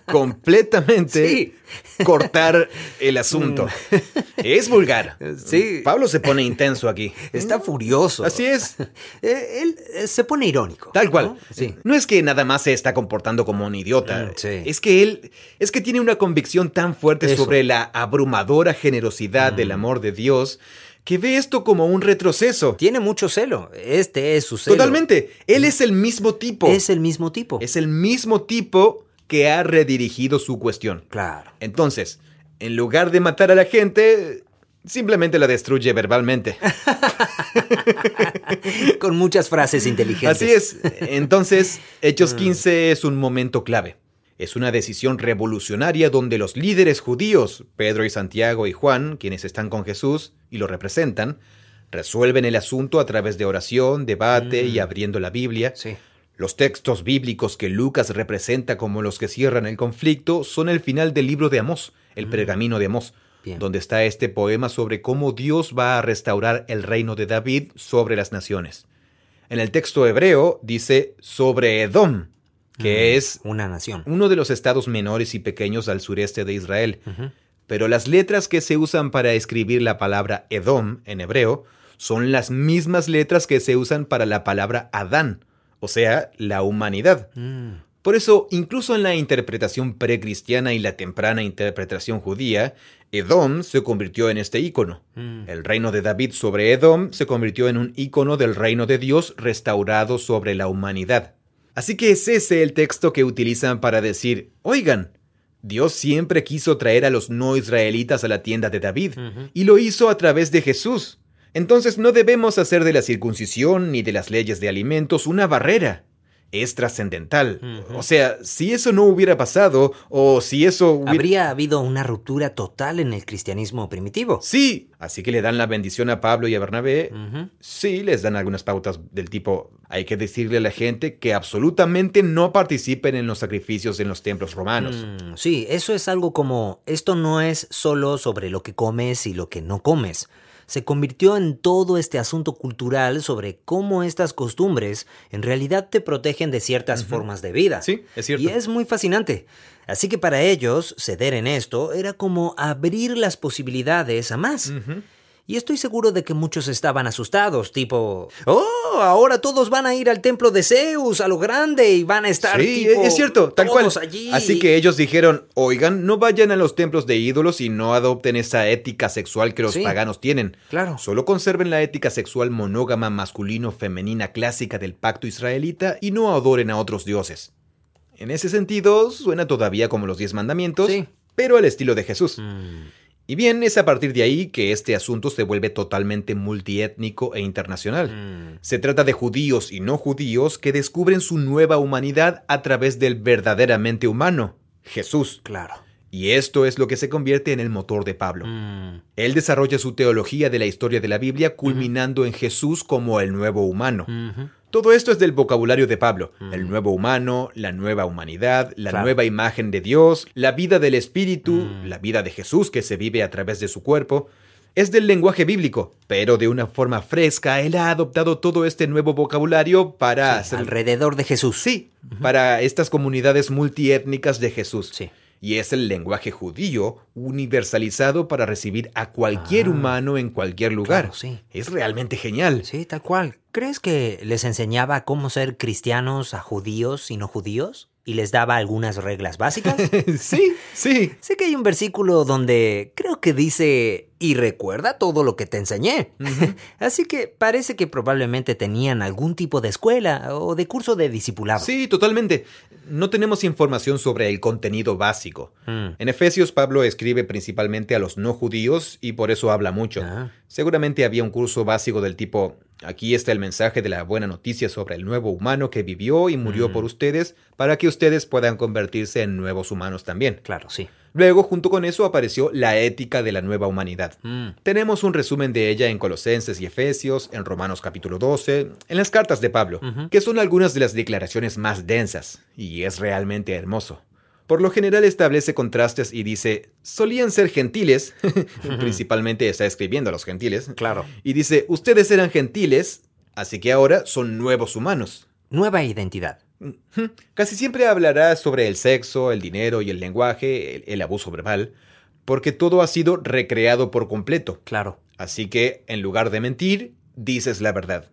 Completamente Sí. cortar el asunto. Es vulgar. Sí. Pablo se pone intenso aquí. Está furioso. Así es. Eh, él eh, se pone irónico. Tal cual. ¿no? Sí. No es que nada más se está comportando como un idiota. Mm, sí. Es que él es que tiene una convicción tan fuerte Eso. Mm. sobre la abrumadora generosidad del amor de Dios que ve esto como un retroceso. Tiene mucho celo. Este es su celo. Totalmente. Él es el mismo tipo. Es el mismo tipo. Es el mismo tipo que ha redirigido su cuestión. Claro. Entonces, en lugar de matar a la gente, simplemente la destruye verbalmente. Con muchas frases inteligentes. Así es. Entonces, Hechos 15 es un momento clave. Es una decisión revolucionaria donde los líderes judíos, Pedro y Santiago y Juan, quienes están con Jesús y lo representan, resuelven el asunto a través de oración, debate y Mm. abriendo la Biblia. Sí. Los textos bíblicos que Lucas representa como los que cierran el conflicto son el final del libro de Amós, el pergamino de Amós, Mm. Bien. donde está este poema sobre cómo Dios va a restaurar el reino de David sobre las naciones. En el texto hebreo dice sobre Edom, que es Una nación. uno de los estados menores y pequeños al sureste de Israel. Pero las letras que se usan para escribir la palabra Edom en hebreo son las mismas letras que se usan para la palabra Adán, o sea, la humanidad. Mm. Por eso, incluso en la interpretación precristiana y la temprana interpretación judía, Edom se convirtió en este ícono. Mm. El reino de David sobre Edom se convirtió en un ícono del reino de Dios restaurado sobre la humanidad. Así que es ese el texto que utilizan para decir, oigan, Dios siempre quiso traer a los no israelitas a la tienda de David, y lo hizo a través de Jesús. Entonces no debemos hacer de la circuncisión ni de las leyes de alimentos una barrera. Es trascendental. O sea, si eso no hubiera pasado, o si eso hubiera... Habría habido una ruptura total en el cristianismo primitivo. Sí, así que le dan la bendición a Pablo y a Bernabé. Sí, les dan algunas pautas del tipo, hay que decirle a la gente que absolutamente no participen en los sacrificios en los templos romanos. Mm, sí, eso es algo como, esto no es solo sobre lo que comes y lo que no comes. Se convirtió en todo este asunto cultural sobre cómo estas costumbres en realidad te protegen de ciertas formas de vida. Sí, es cierto. Y es muy fascinante. Así que para ellos, ceder en esto era como abrir las posibilidades a más. Y estoy seguro de que muchos estaban asustados, tipo, oh, ahora todos van a ir al templo de Zeus a lo grande y van a estar Sí, tipo, es cierto, tal cual. allí. Así que ellos dijeron, oigan, no vayan a los templos de ídolos y no adopten esa ética sexual que los Sí. paganos tienen. Claro. Solo conserven la ética sexual monógama masculino-femenina clásica del pacto israelita y no adoren a otros dioses. En ese sentido, suena todavía como los diez mandamientos, Sí. pero al estilo de Jesús. Mm, Y bien, es a partir de ahí que este asunto se vuelve totalmente multiétnico e internacional. mm. Se trata de judíos y no judíos que descubren su nueva humanidad a través del verdaderamente humano, Jesús. Claro. Y esto es lo que se convierte en el motor de Pablo. Mm, Él desarrolla su teología de la historia de la Biblia culminando en Jesús como el nuevo humano. Todo esto es del vocabulario de Pablo. Mm. El nuevo humano, la nueva humanidad, la Claro. nueva imagen de Dios, la vida del Espíritu, Mm. la vida de Jesús que se vive a través de su cuerpo. Es del lenguaje bíblico, pero de una forma fresca, él ha adoptado todo este nuevo vocabulario para hacer... Alrededor de Jesús. Sí, para estas comunidades multiétnicas de Jesús. Sí. Y es el lenguaje judío universalizado para recibir a cualquier Ah, humano en cualquier lugar. claro, sí. Es realmente genial. Sí, tal cual. ¿Crees que les enseñaba cómo ser cristianos a judíos y no judíos? ¿Y les daba algunas reglas básicas? sí, sí. sé que hay un versículo donde creo que dice, y recuerda todo lo que te enseñé. Así que parece que probablemente tenían algún tipo de escuela o de curso de discipulado. Sí, totalmente. No tenemos información sobre el contenido básico. Mm. En Efesios, Pablo escribe principalmente a los no judíos y por eso habla mucho. Ah. Seguramente había un curso básico del tipo, aquí está el mensaje de la buena noticia sobre el nuevo humano que vivió y murió Mm. por ustedes para que ustedes puedan convertirse en nuevos humanos también. Claro, sí. Luego, junto con eso, apareció la ética de la nueva humanidad. Mm. Tenemos un resumen de ella en Colosenses y Efesios, en Romanos capítulo 12, en las cartas de Pablo, que son algunas de las declaraciones más densas, y es realmente hermoso. Por lo general establece contrastes y dice, solían ser gentiles, principalmente está escribiendo a los gentiles, Claro. y dice, ustedes eran gentiles, así que ahora son nuevos humanos. Nueva identidad. Casi siempre hablará sobre el sexo, el dinero y el lenguaje, el, el abuso verbal, porque todo ha sido recreado por completo. Claro. Así que, en lugar de mentir, dices la verdad.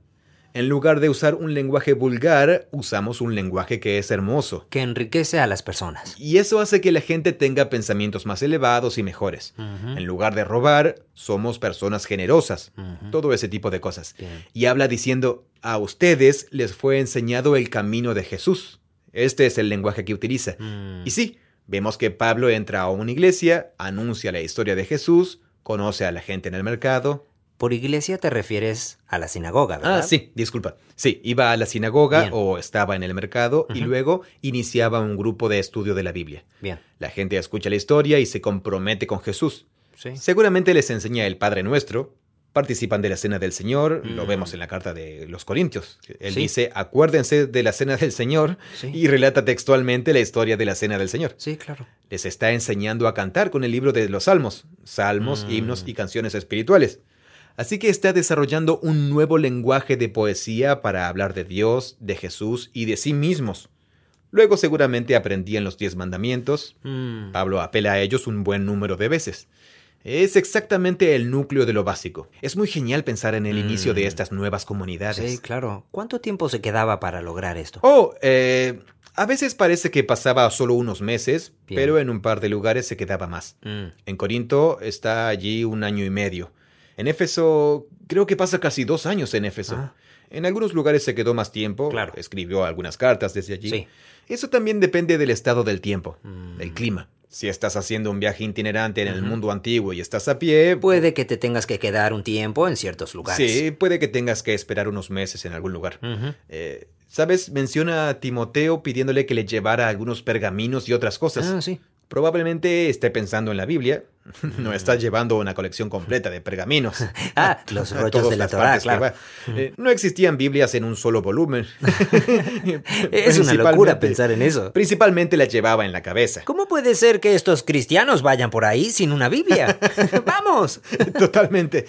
En lugar de usar un lenguaje vulgar, usamos un lenguaje que es hermoso. Que enriquece a las personas. Y eso hace que la gente tenga pensamientos más elevados y mejores. En lugar de robar, somos personas generosas. Todo ese tipo de cosas. Bien. Y habla diciendo, a ustedes les fue enseñado el camino de Jesús. Este es el lenguaje que utiliza. Mm. Y sí, vemos que Pablo entra a una iglesia, anuncia la historia de Jesús, conoce a la gente en el mercado. Por iglesia te refieres a la sinagoga, ¿verdad? Ah, sí, disculpa. Sí, iba a la sinagoga Bien. o estaba en el mercado y luego iniciaba un grupo de estudio de la Biblia. Bien. La gente escucha la historia y se compromete con Jesús. Sí. Seguramente les enseña el Padre Nuestro, participan de la Cena del Señor, lo Mm. vemos en la carta de los Corintios. Él Sí. dice, acuérdense de la Cena del Señor Sí. y relata textualmente la historia de la Cena del Señor. Sí, claro. Les está enseñando a cantar con el libro de los salmos, salmos, Mm. himnos y canciones espirituales. Así que está desarrollando un nuevo lenguaje de poesía para hablar de Dios, de Jesús y de sí mismos. Luego seguramente aprendían los diez mandamientos, Mm. Pablo apela a ellos un buen número de veces. Es exactamente el núcleo de lo básico. Es muy genial pensar en el Mm. inicio de estas nuevas comunidades. Sí, claro. ¿Cuánto tiempo se quedaba para lograr esto? Oh, eh, a veces parece que pasaba solo unos meses, Bien. pero en un par de lugares se quedaba más. Mm. En Corinto está allí un año y medio. En Éfeso, creo que pasa casi dos años en Éfeso. Ah. En algunos lugares se quedó más tiempo. Claro. Escribió algunas cartas desde allí. Sí. Eso también depende del estado del tiempo, Mm. del clima. Si estás haciendo un viaje itinerante en el mundo antiguo y estás a pie, Puede que te tengas que quedar un tiempo en ciertos lugares. sí, puede que tengas que esperar unos meses en algún lugar. Eh, ¿Sabes? Menciona a Timoteo pidiéndole que le llevara algunos pergaminos y otras cosas. Ah, sí. Probablemente esté pensando en la Biblia. No está llevando una colección completa de pergaminos. Ah, los rollos de la claro. va. Eh, no existían Biblias en un solo volumen. Es una locura pensar en eso. Principalmente las llevaba en la cabeza. ¿Cómo puede ser que estos cristianos vayan por ahí sin una Biblia? ¡Vamos! Totalmente.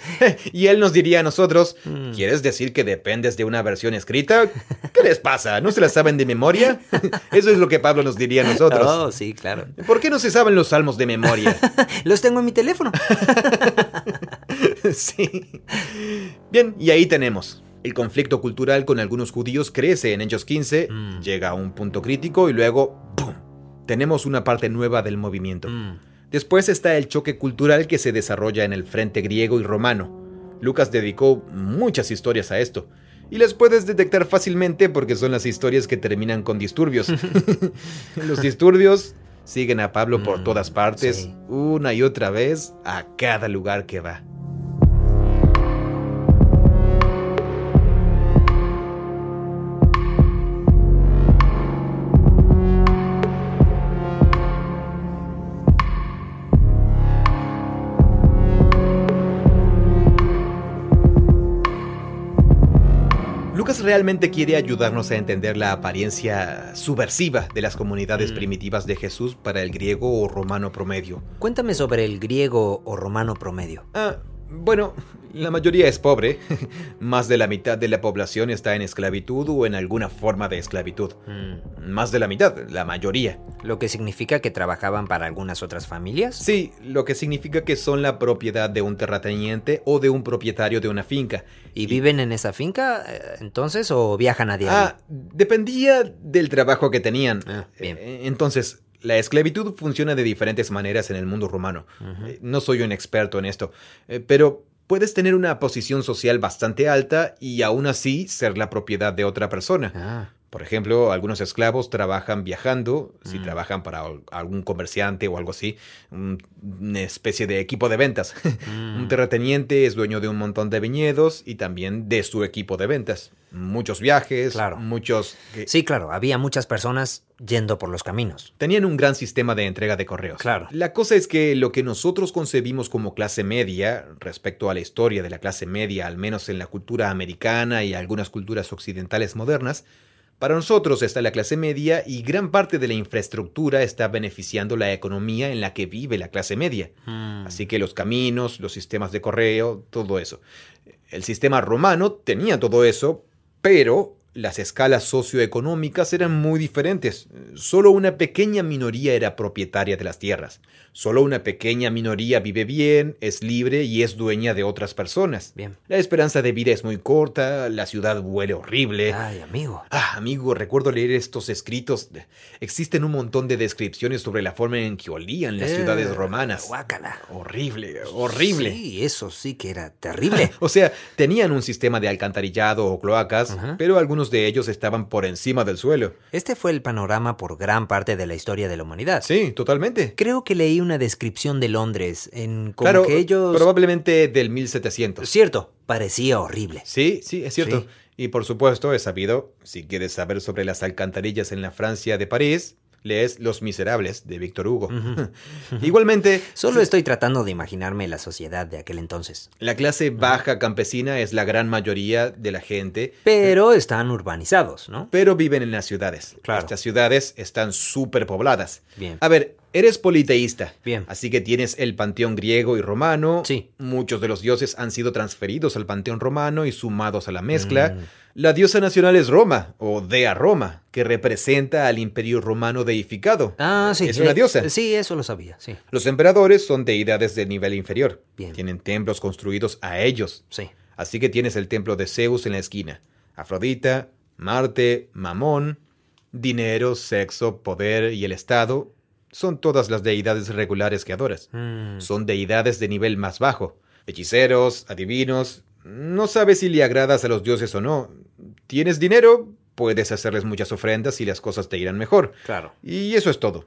Y él nos diría a nosotros, Mm. ¿quieres decir que dependes de una versión escrita? ¿Qué les pasa? ¿No se la saben de memoria? Eso es lo que Pablo nos diría a nosotros. Oh, sí, claro. ¿Por qué no se saben los salmos de memoria? Los tengo en mi teléfono. sí. Bien, y ahí tenemos. El conflicto cultural con algunos judíos crece en Hechos 15, Mm. llega a un punto crítico y luego, ¡pum! Tenemos una parte nueva del movimiento. Mm. Después está el choque cultural que se desarrolla en el frente griego y romano. Lucas dedicó muchas historias a esto. Y las puedes detectar fácilmente porque son las historias que terminan con disturbios. Los disturbios siguen a Pablo por Mm, todas partes, sí. una y otra vez, a cada lugar que va. Lucas realmente quiere ayudarnos a entender la apariencia subversiva de las comunidades Mm. primitivas de Jesús para el griego o romano promedio. Cuéntame sobre el griego o romano promedio. Ah, bueno, la mayoría es pobre. Más de la mitad de la población está en esclavitud o en alguna forma de esclavitud. Mm. Más de la mitad, la mayoría. ¿Lo que significa que trabajaban para algunas otras familias? Sí, lo que significa que son la propiedad de un terrateniente o de un propietario de una finca. ¿Y viven en esa finca eh, entonces o viajan a diario? Ah, dependía del trabajo que tenían. Ah, bien. Eh, Entonces, la esclavitud funciona de diferentes maneras en el mundo romano. Eh, No soy un experto en esto, pero puedes tener una posición social bastante alta y aún así ser la propiedad de otra persona. Ah, Por ejemplo, algunos esclavos trabajan viajando, si Mm. trabajan para al- algún comerciante o algo así, un- una especie de equipo de ventas. mm. Un terrateniente es dueño de un montón de viñedos y también de su equipo de ventas. Muchos viajes, Claro. muchos... Sí, claro, había muchas personas yendo por los caminos. Tenían un gran sistema de entrega de correos. Claro. La cosa es que lo que nosotros concebimos como clase media, respecto a la historia de la clase media, al menos en la cultura americana y algunas culturas occidentales modernas, para nosotros está la clase media y gran parte de la infraestructura está beneficiando la economía en la que vive la clase media. Mm. Así que los caminos, los sistemas de correo, todo eso. El sistema romano tenía todo eso, pero las escalas socioeconómicas eran muy diferentes. Solo una pequeña minoría era propietaria de las tierras. Solo una pequeña minoría vive bien, es libre y es dueña de otras personas. Bien. La esperanza de vida es muy corta, la ciudad huele horrible. Ay, amigo. Ah, amigo, recuerdo leer estos escritos. Existen un montón de descripciones sobre la forma en que olían las Eh, ciudades romanas. Guácala. Horrible, horrible. Sí, eso sí que era terrible. O sea, tenían un sistema de alcantarillado o cloacas, pero algunos de ellos estaban por encima del suelo. Este fue el panorama por gran parte de la historia de la humanidad. Sí, totalmente. Creo que leí una descripción de Londres en como claro, que ellos... probablemente del 1700. Cierto, parecía horrible. Sí, sí, es cierto. Sí. Y por supuesto, he sabido, si quieres saber sobre las alcantarillas en la Francia de París, lees Los Miserables de Víctor Hugo. Igualmente, Solo estoy tratando de imaginarme la sociedad de aquel entonces. la clase baja campesina es la gran mayoría de la gente, Pero están urbanizados, ¿no? pero viven en las ciudades. Claro. Estas ciudades están súper pobladas. Bien. A ver, eres politeísta. Bien. Así que tienes el panteón griego y romano. Sí. Muchos de los dioses han sido transferidos al panteón romano y sumados a la mezcla. Mm. La diosa nacional es Roma, o Dea Roma, que representa al imperio romano deificado. Ah, sí. Es una eh, diosa. Sí, eso lo sabía, sí. Los emperadores son deidades de nivel inferior. Bien. Tienen templos construidos a ellos. Sí. Así que tienes el templo de Zeus en la esquina. Afrodita, Marte, Mamón, dinero, sexo, poder y el Estado son todas las deidades regulares que adoras. Mm. Son deidades de nivel más bajo. Hechiceros, adivinos. No sabes si le agradas a los dioses o no. Tienes dinero, puedes hacerles muchas ofrendas y las cosas te irán mejor. Claro. Y eso es todo.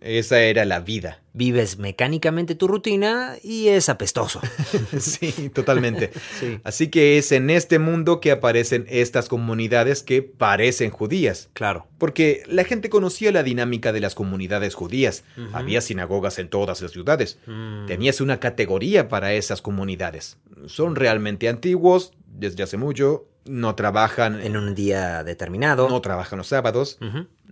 Esa era la vida. Vives mecánicamente tu rutina y es apestoso. sí, totalmente. Sí. Así que es en este mundo que aparecen estas comunidades que parecen judías. Claro. Porque la gente conocía la dinámica de las comunidades judías. Había sinagogas en todas las ciudades. Mm. Tenías una categoría para esas comunidades. Son realmente antiguos, desde hace mucho, no trabajan, En un día determinado. no trabajan los sábados.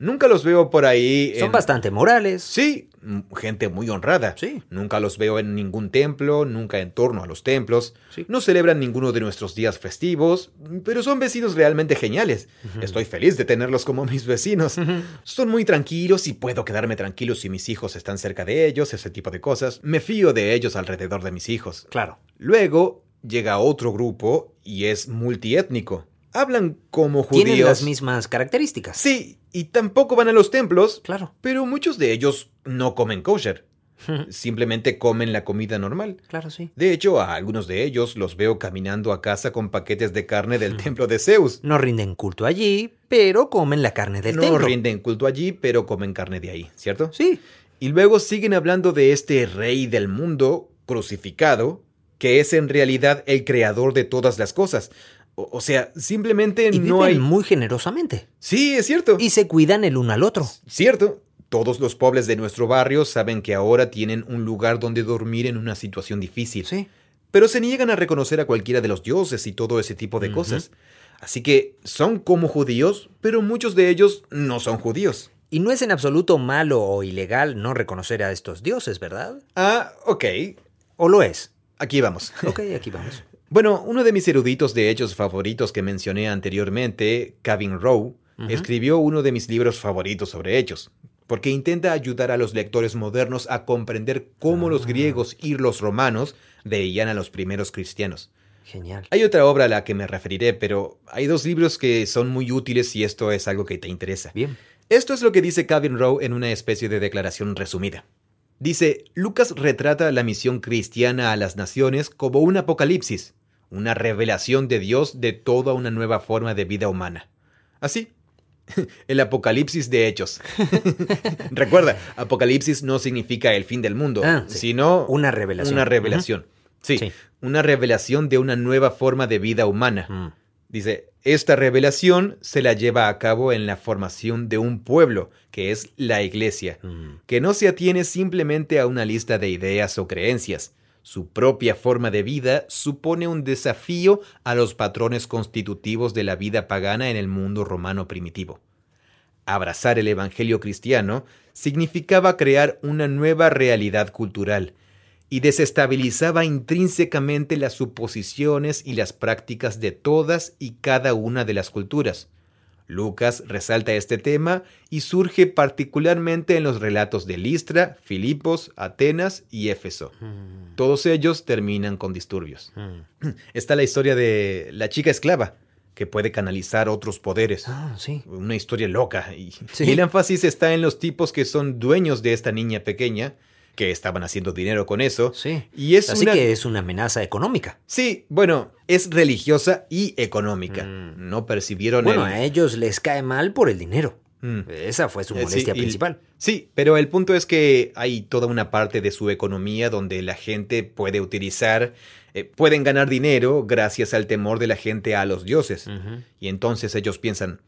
Nunca los veo por ahí. Son en- bastante morales. Sí, gente muy honrada. Sí. Nunca los veo en ningún templo, nunca en torno a los templos. Sí. No celebran ninguno de nuestros días festivos, pero son vecinos realmente geniales. Estoy feliz de tenerlos como mis vecinos. Son muy tranquilos y puedo quedarme tranquilo si mis hijos están cerca de ellos, ese tipo de cosas. Me fío de ellos alrededor de mis hijos. Claro. Luego llega otro grupo y es multiétnico. Hablan como judíos. Tienen las mismas características. Sí, y tampoco van a los templos, Claro. pero muchos de ellos no comen kosher. Simplemente comen la comida normal. Claro, sí. De hecho, a algunos de ellos los veo caminando a casa con paquetes de carne del templo de Zeus. No rinden culto allí, pero comen la carne del no templo. rinden culto allí, pero comen carne de ahí, ¿cierto? Sí. Y luego siguen hablando de este rey del mundo, crucificado, que es en realidad el creador de todas las cosas. O, o sea, simplemente Y no hay... muy generosamente. Sí, es cierto. Y se cuidan el uno al otro. Cierto. Todos los pobres de nuestro barrio saben que ahora tienen un lugar donde dormir en una situación difícil. Sí. Pero se niegan a reconocer a cualquiera de los dioses y todo ese tipo de cosas. Así que son como judíos, pero muchos de ellos no son judíos. Y no es en absoluto malo o ilegal no reconocer a estos dioses, ¿verdad? Ah, ok. ¿O lo es? Aquí vamos. Ok, aquí vamos. Bueno, uno de mis eruditos de hechos favoritos que mencioné anteriormente, Kevin Rowe, escribió uno de mis libros favoritos sobre hechos, porque intenta ayudar a los lectores modernos a comprender cómo los Ah. griegos y los romanos veían a los primeros cristianos. Genial. Hay otra obra a la que me referiré, pero hay dos libros que son muy útiles si esto es algo que te interesa. Bien. Esto es lo que dice Calvin Rowe en una especie de declaración resumida. Dice, Lucas retrata la misión cristiana a las naciones como un apocalipsis, una revelación de Dios de toda una nueva forma de vida humana. Así, el apocalipsis de hechos. Recuerda, apocalipsis no significa el fin del mundo, Ah, sí. sino Una revelación. Una revelación. Sí, Sí. una revelación de una nueva forma de vida humana. Mm. Dice, esta revelación se la lleva a cabo en la formación de un pueblo, que es la iglesia, Mm. que no se atiene simplemente a una lista de ideas o creencias. Su propia forma de vida supone un desafío a los patrones constitutivos de la vida pagana en el mundo romano primitivo. Abrazar el Evangelio cristiano significaba crear una nueva realidad cultural y desestabilizaba intrínsecamente las suposiciones y las prácticas de todas y cada una de las culturas. Lucas resalta este tema y surge particularmente en los relatos de Listra, Filipos, Atenas y Éfeso. Mm. Todos ellos terminan con disturbios. Mm. Está la historia de la chica esclava, que puede canalizar otros poderes. Ah, sí. Una historia loca. Y, Sí. y el énfasis está en los tipos que son dueños de esta niña pequeña, que estaban haciendo dinero con eso. Sí. Y es Así una- que es una amenaza económica. Sí, bueno, es religiosa y económica. Mm. No percibieron Bueno, el... a ellos les cae mal por el dinero. Mm. Esa fue su Eh, sí, molestia y- principal. Sí, pero el punto es que hay toda una parte de su economía donde la gente puede utilizar, eh, pueden ganar dinero gracias al temor de la gente a los dioses. Y entonces ellos piensan,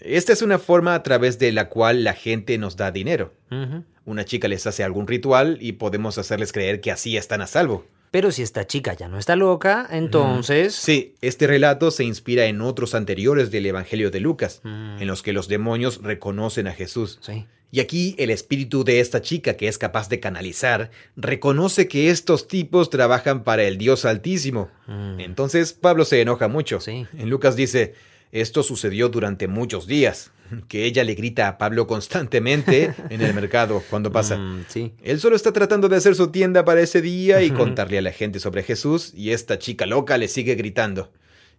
esta es una forma a través de la cual la gente nos da dinero. Ujú. Una chica les hace algún ritual y podemos hacerles creer que así están a salvo. Pero si esta chica ya no está loca, entonces... Sí, este relato se inspira en otros anteriores del Evangelio de Lucas, Mm. en los que los demonios reconocen a Jesús. Sí. Y aquí el espíritu de esta chica que es capaz de canalizar reconoce que estos tipos trabajan para el Dios Altísimo. Mm. Entonces Pablo se enoja mucho. Sí. En Lucas dice, esto sucedió durante muchos días, que ella le grita a Pablo constantemente en el mercado cuando pasa. Mm, sí. Él solo está tratando de hacer su tienda para ese día y contarle a la gente sobre Jesús y esta chica loca le sigue gritando.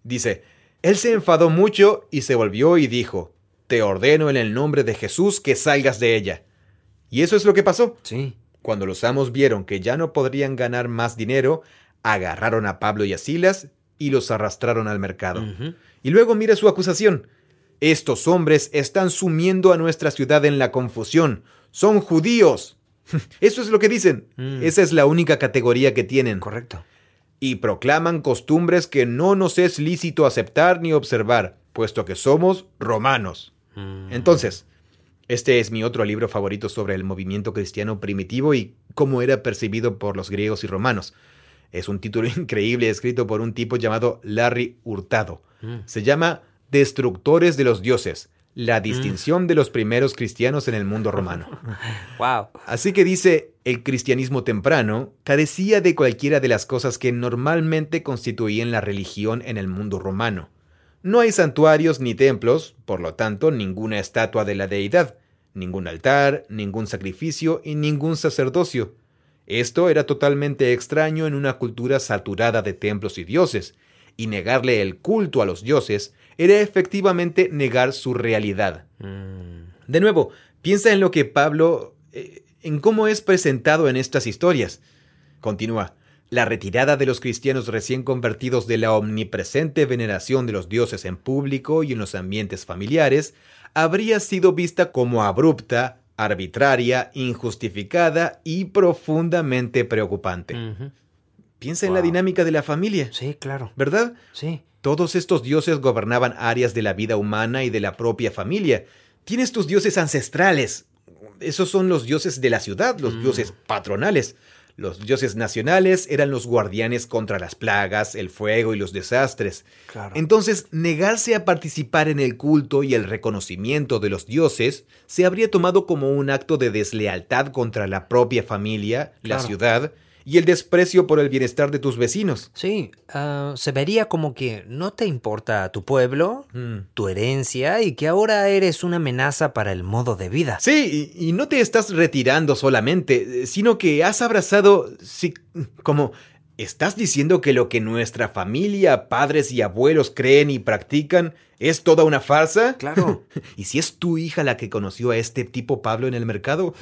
Dice, él se enfadó mucho y se volvió y dijo, te ordeno en el nombre de Jesús que salgas de ella. Y eso es lo que pasó. Sí. Cuando los amos vieron que ya no podrían ganar más dinero, agarraron a Pablo y a Silas y los arrastraron al mercado. Y luego mira su acusación. Estos hombres están sumiendo a nuestra ciudad en la confusión. Son judíos. Eso es lo que dicen. Mm. Esa es la única categoría que tienen. Correcto. Y proclaman costumbres que no nos es lícito aceptar ni observar, puesto que somos romanos. Mm. Entonces, este es mi otro libro favorito sobre el movimiento cristiano primitivo y cómo era percibido por los griegos y romanos. Es un título increíble escrito por un tipo llamado Larry Hurtado. Mm. Se llama Destructores de los Dioses, la distinción de los primeros cristianos en el mundo romano. Wow. Así que dice, el cristianismo temprano carecía de cualquiera de las cosas que normalmente constituían la religión en el mundo romano. No hay santuarios ni templos, por lo tanto, ninguna estatua de la deidad, ningún altar, ningún sacrificio y ningún sacerdocio. Esto era totalmente extraño en una cultura saturada de templos y dioses, y negarle el culto a los dioses era efectivamente negar su realidad. Mm. De nuevo, piensa en lo que Pablo, eh, en cómo es presentado en estas historias. Continúa. La retirada de los cristianos recién convertidos de la omnipresente veneración de los dioses en público y en los ambientes familiares habría sido vista como abrupta, arbitraria, injustificada y profundamente preocupante. Piensa en la dinámica de la familia, Sí, claro. ¿verdad? Sí. Todos estos dioses gobernaban áreas de la vida humana y de la propia familia. Tienes tus dioses ancestrales. Esos son los dioses de la ciudad, los Mm. dioses patronales. Los dioses nacionales eran los guardianes contra las plagas, el fuego y los desastres. Claro. Entonces, negarse a participar en el culto y el reconocimiento de los dioses se habría tomado como un acto de deslealtad contra la propia familia, la ciudad y el desprecio por el bienestar de tus vecinos. Sí, ah, se vería como que no te importa tu pueblo, Mm. tu herencia y que ahora eres una amenaza para el modo de vida. Sí, y, y no te estás retirando solamente, eh, sino que has abrazado, sí, como estás diciendo que lo que nuestra familia, padres y abuelos creen y practican es toda una farsa. Claro. ¿Y si es tu hija la que conoció a este tipo Pablo en el mercado?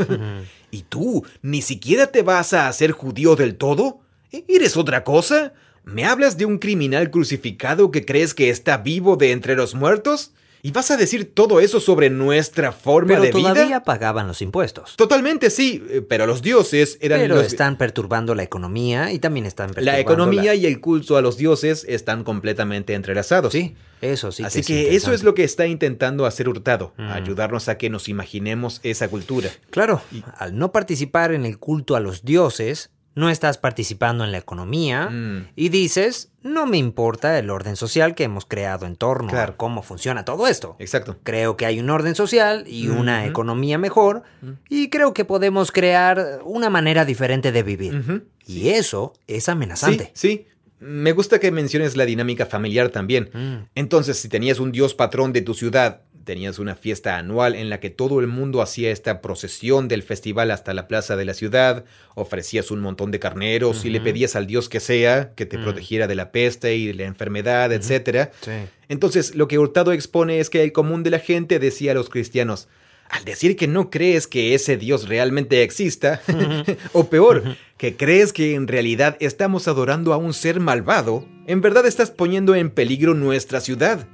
¿Y tú ni siquiera te vas a hacer judío del todo? ¿E- ¿Eres otra cosa? ¿Me hablas de un criminal crucificado que crees que está vivo de entre los muertos? ¿Y vas a decir todo eso sobre nuestra forma Pero de todavía vida? pagaban los impuestos. Totalmente sí, eh, pero los dioses eran Pero los... están perturbando la economía y también están perturbando La economía la- y el culto a los dioses están completamente entrelazados. Sí, eso sí. Así es que eso es lo que está intentando hacer Hurtado, Mm. ayudarnos a que nos imaginemos esa cultura. Claro, al no participar en el culto a los dioses, no estás participando en la economía Mm. y dices, no me importa el orden social que hemos creado en torno Claro. a cómo funciona todo esto. Exacto. Creo que hay un orden social y una economía mejor y creo que podemos crear una manera diferente de vivir. Y eso es amenazante. Sí, sí. Me gusta que menciones la dinámica familiar también. Mm. Entonces, si tenías un dios patrón de tu ciudad, tenías una fiesta anual en la que todo el mundo hacía esta procesión del festival hasta la plaza de la ciudad, ofrecías un montón de carneros y le pedías al dios que sea que te Mm. protegiera de la peste y de la enfermedad, etcétera. Sí. Entonces, lo que Hurtado expone es que el común de la gente decía a los cristianos, al decir que no crees que ese Dios realmente exista, o peor, que crees que en realidad estamos adorando a un ser malvado, en verdad estás poniendo en peligro nuestra ciudad.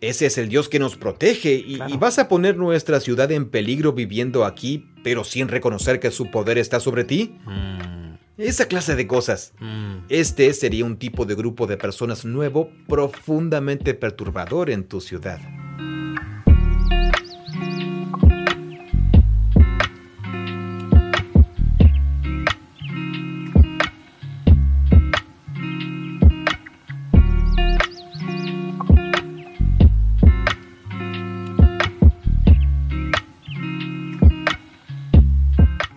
Ese es el Dios que nos protege y, Claro. y vas a poner nuestra ciudad en peligro viviendo aquí, pero sin reconocer que su poder está sobre ti. mm, Esa clase de cosas. mm. Este sería un tipo de grupo de personas nuevo profundamente perturbador en tu ciudad.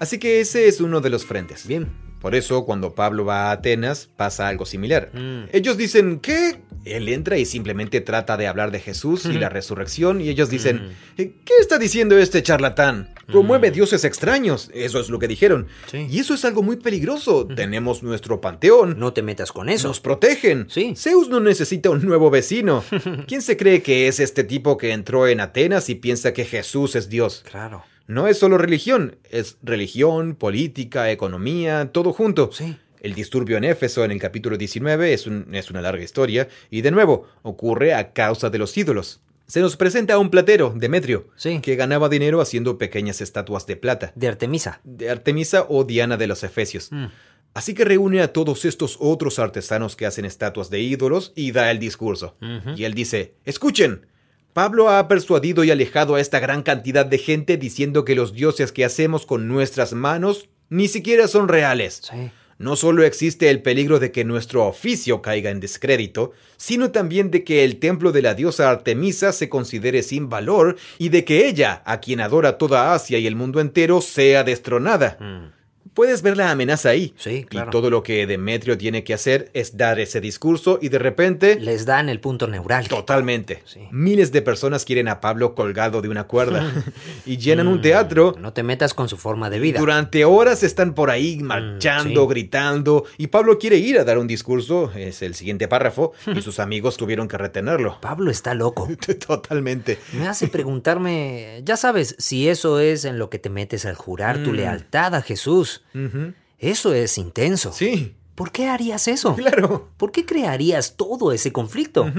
Así que ese es uno de los frentes. Bien. Por eso, cuando Pablo va a Atenas, pasa algo similar. Mm. Ellos dicen, ¿qué? Él entra y simplemente trata de hablar de Jesús y la resurrección, y ellos dicen, Mm. "Eh, ¿qué está diciendo este charlatán? Promueve Mm. dioses extraños. Eso es lo que dijeron. Sí. Y eso es algo muy peligroso. Tenemos nuestro panteón. No te metas con eso. Nos protegen. Sí. Zeus no necesita un nuevo vecino. ¿Quién se cree que es este tipo que entró en Atenas y piensa que Jesús es Dios? Claro. No es solo religión, es religión, política, economía, todo junto. Sí. El disturbio en Éfeso en el capítulo 19 es, un- es una larga historia y de nuevo ocurre a causa de los ídolos. Se nos presenta a un platero, Demetrio, Sí. que ganaba dinero haciendo pequeñas estatuas de plata, De Artemisa. de Artemisa o Diana de los Efesios. Mm. Así que reúne a todos estos otros artesanos que hacen estatuas de ídolos y da el discurso. Y él dice, escuchen, Pablo ha persuadido y alejado a esta gran cantidad de gente diciendo que los dioses que hacemos con nuestras manos ni siquiera son reales. Sí. No solo existe el peligro de que nuestro oficio caiga en descrédito, sino también de que el templo de la diosa Artemisa se considere sin valor y de que ella, a quien adora toda Asia y el mundo entero, sea destronada. Mm. Puedes ver la amenaza ahí. Sí, claro. Y todo lo que Demetrio tiene que hacer es dar ese discurso y de repente... Les dan el punto neurálgico. Totalmente. Sí. Miles de personas quieren a Pablo colgado de una cuerda y llenan un Mm, teatro. No te metas con su forma de vida. Durante horas están por ahí marchando, sí. gritando, y Pablo quiere ir a dar un discurso, es el siguiente párrafo, y sus amigos tuvieron que retenerlo. Pablo está loco. Totalmente. Me hace preguntarme, ya sabes, si eso es en lo que te metes al jurar tu Mm. lealtad a Jesús. Eso es intenso. Sí, ¿Por qué harías eso? claro. ¿Por qué crearías todo ese conflicto?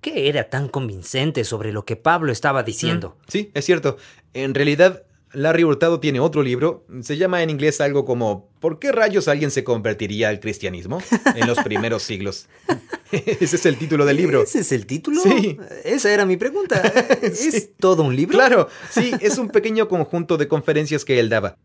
¿Qué era tan convincente sobre lo que Pablo estaba diciendo? Mm, Sí, es cierto. En realidad, Larry Hurtado tiene otro libro. Se llama en inglés algo como ¿Por qué rayos alguien se convertiría al cristianismo en los primeros siglos? Ese es el título del libro. ¿Ese es el título? Sí. Esa era mi pregunta. Sí. ¿Es todo un libro? Claro, sí, es un pequeño conjunto de conferencias que él daba.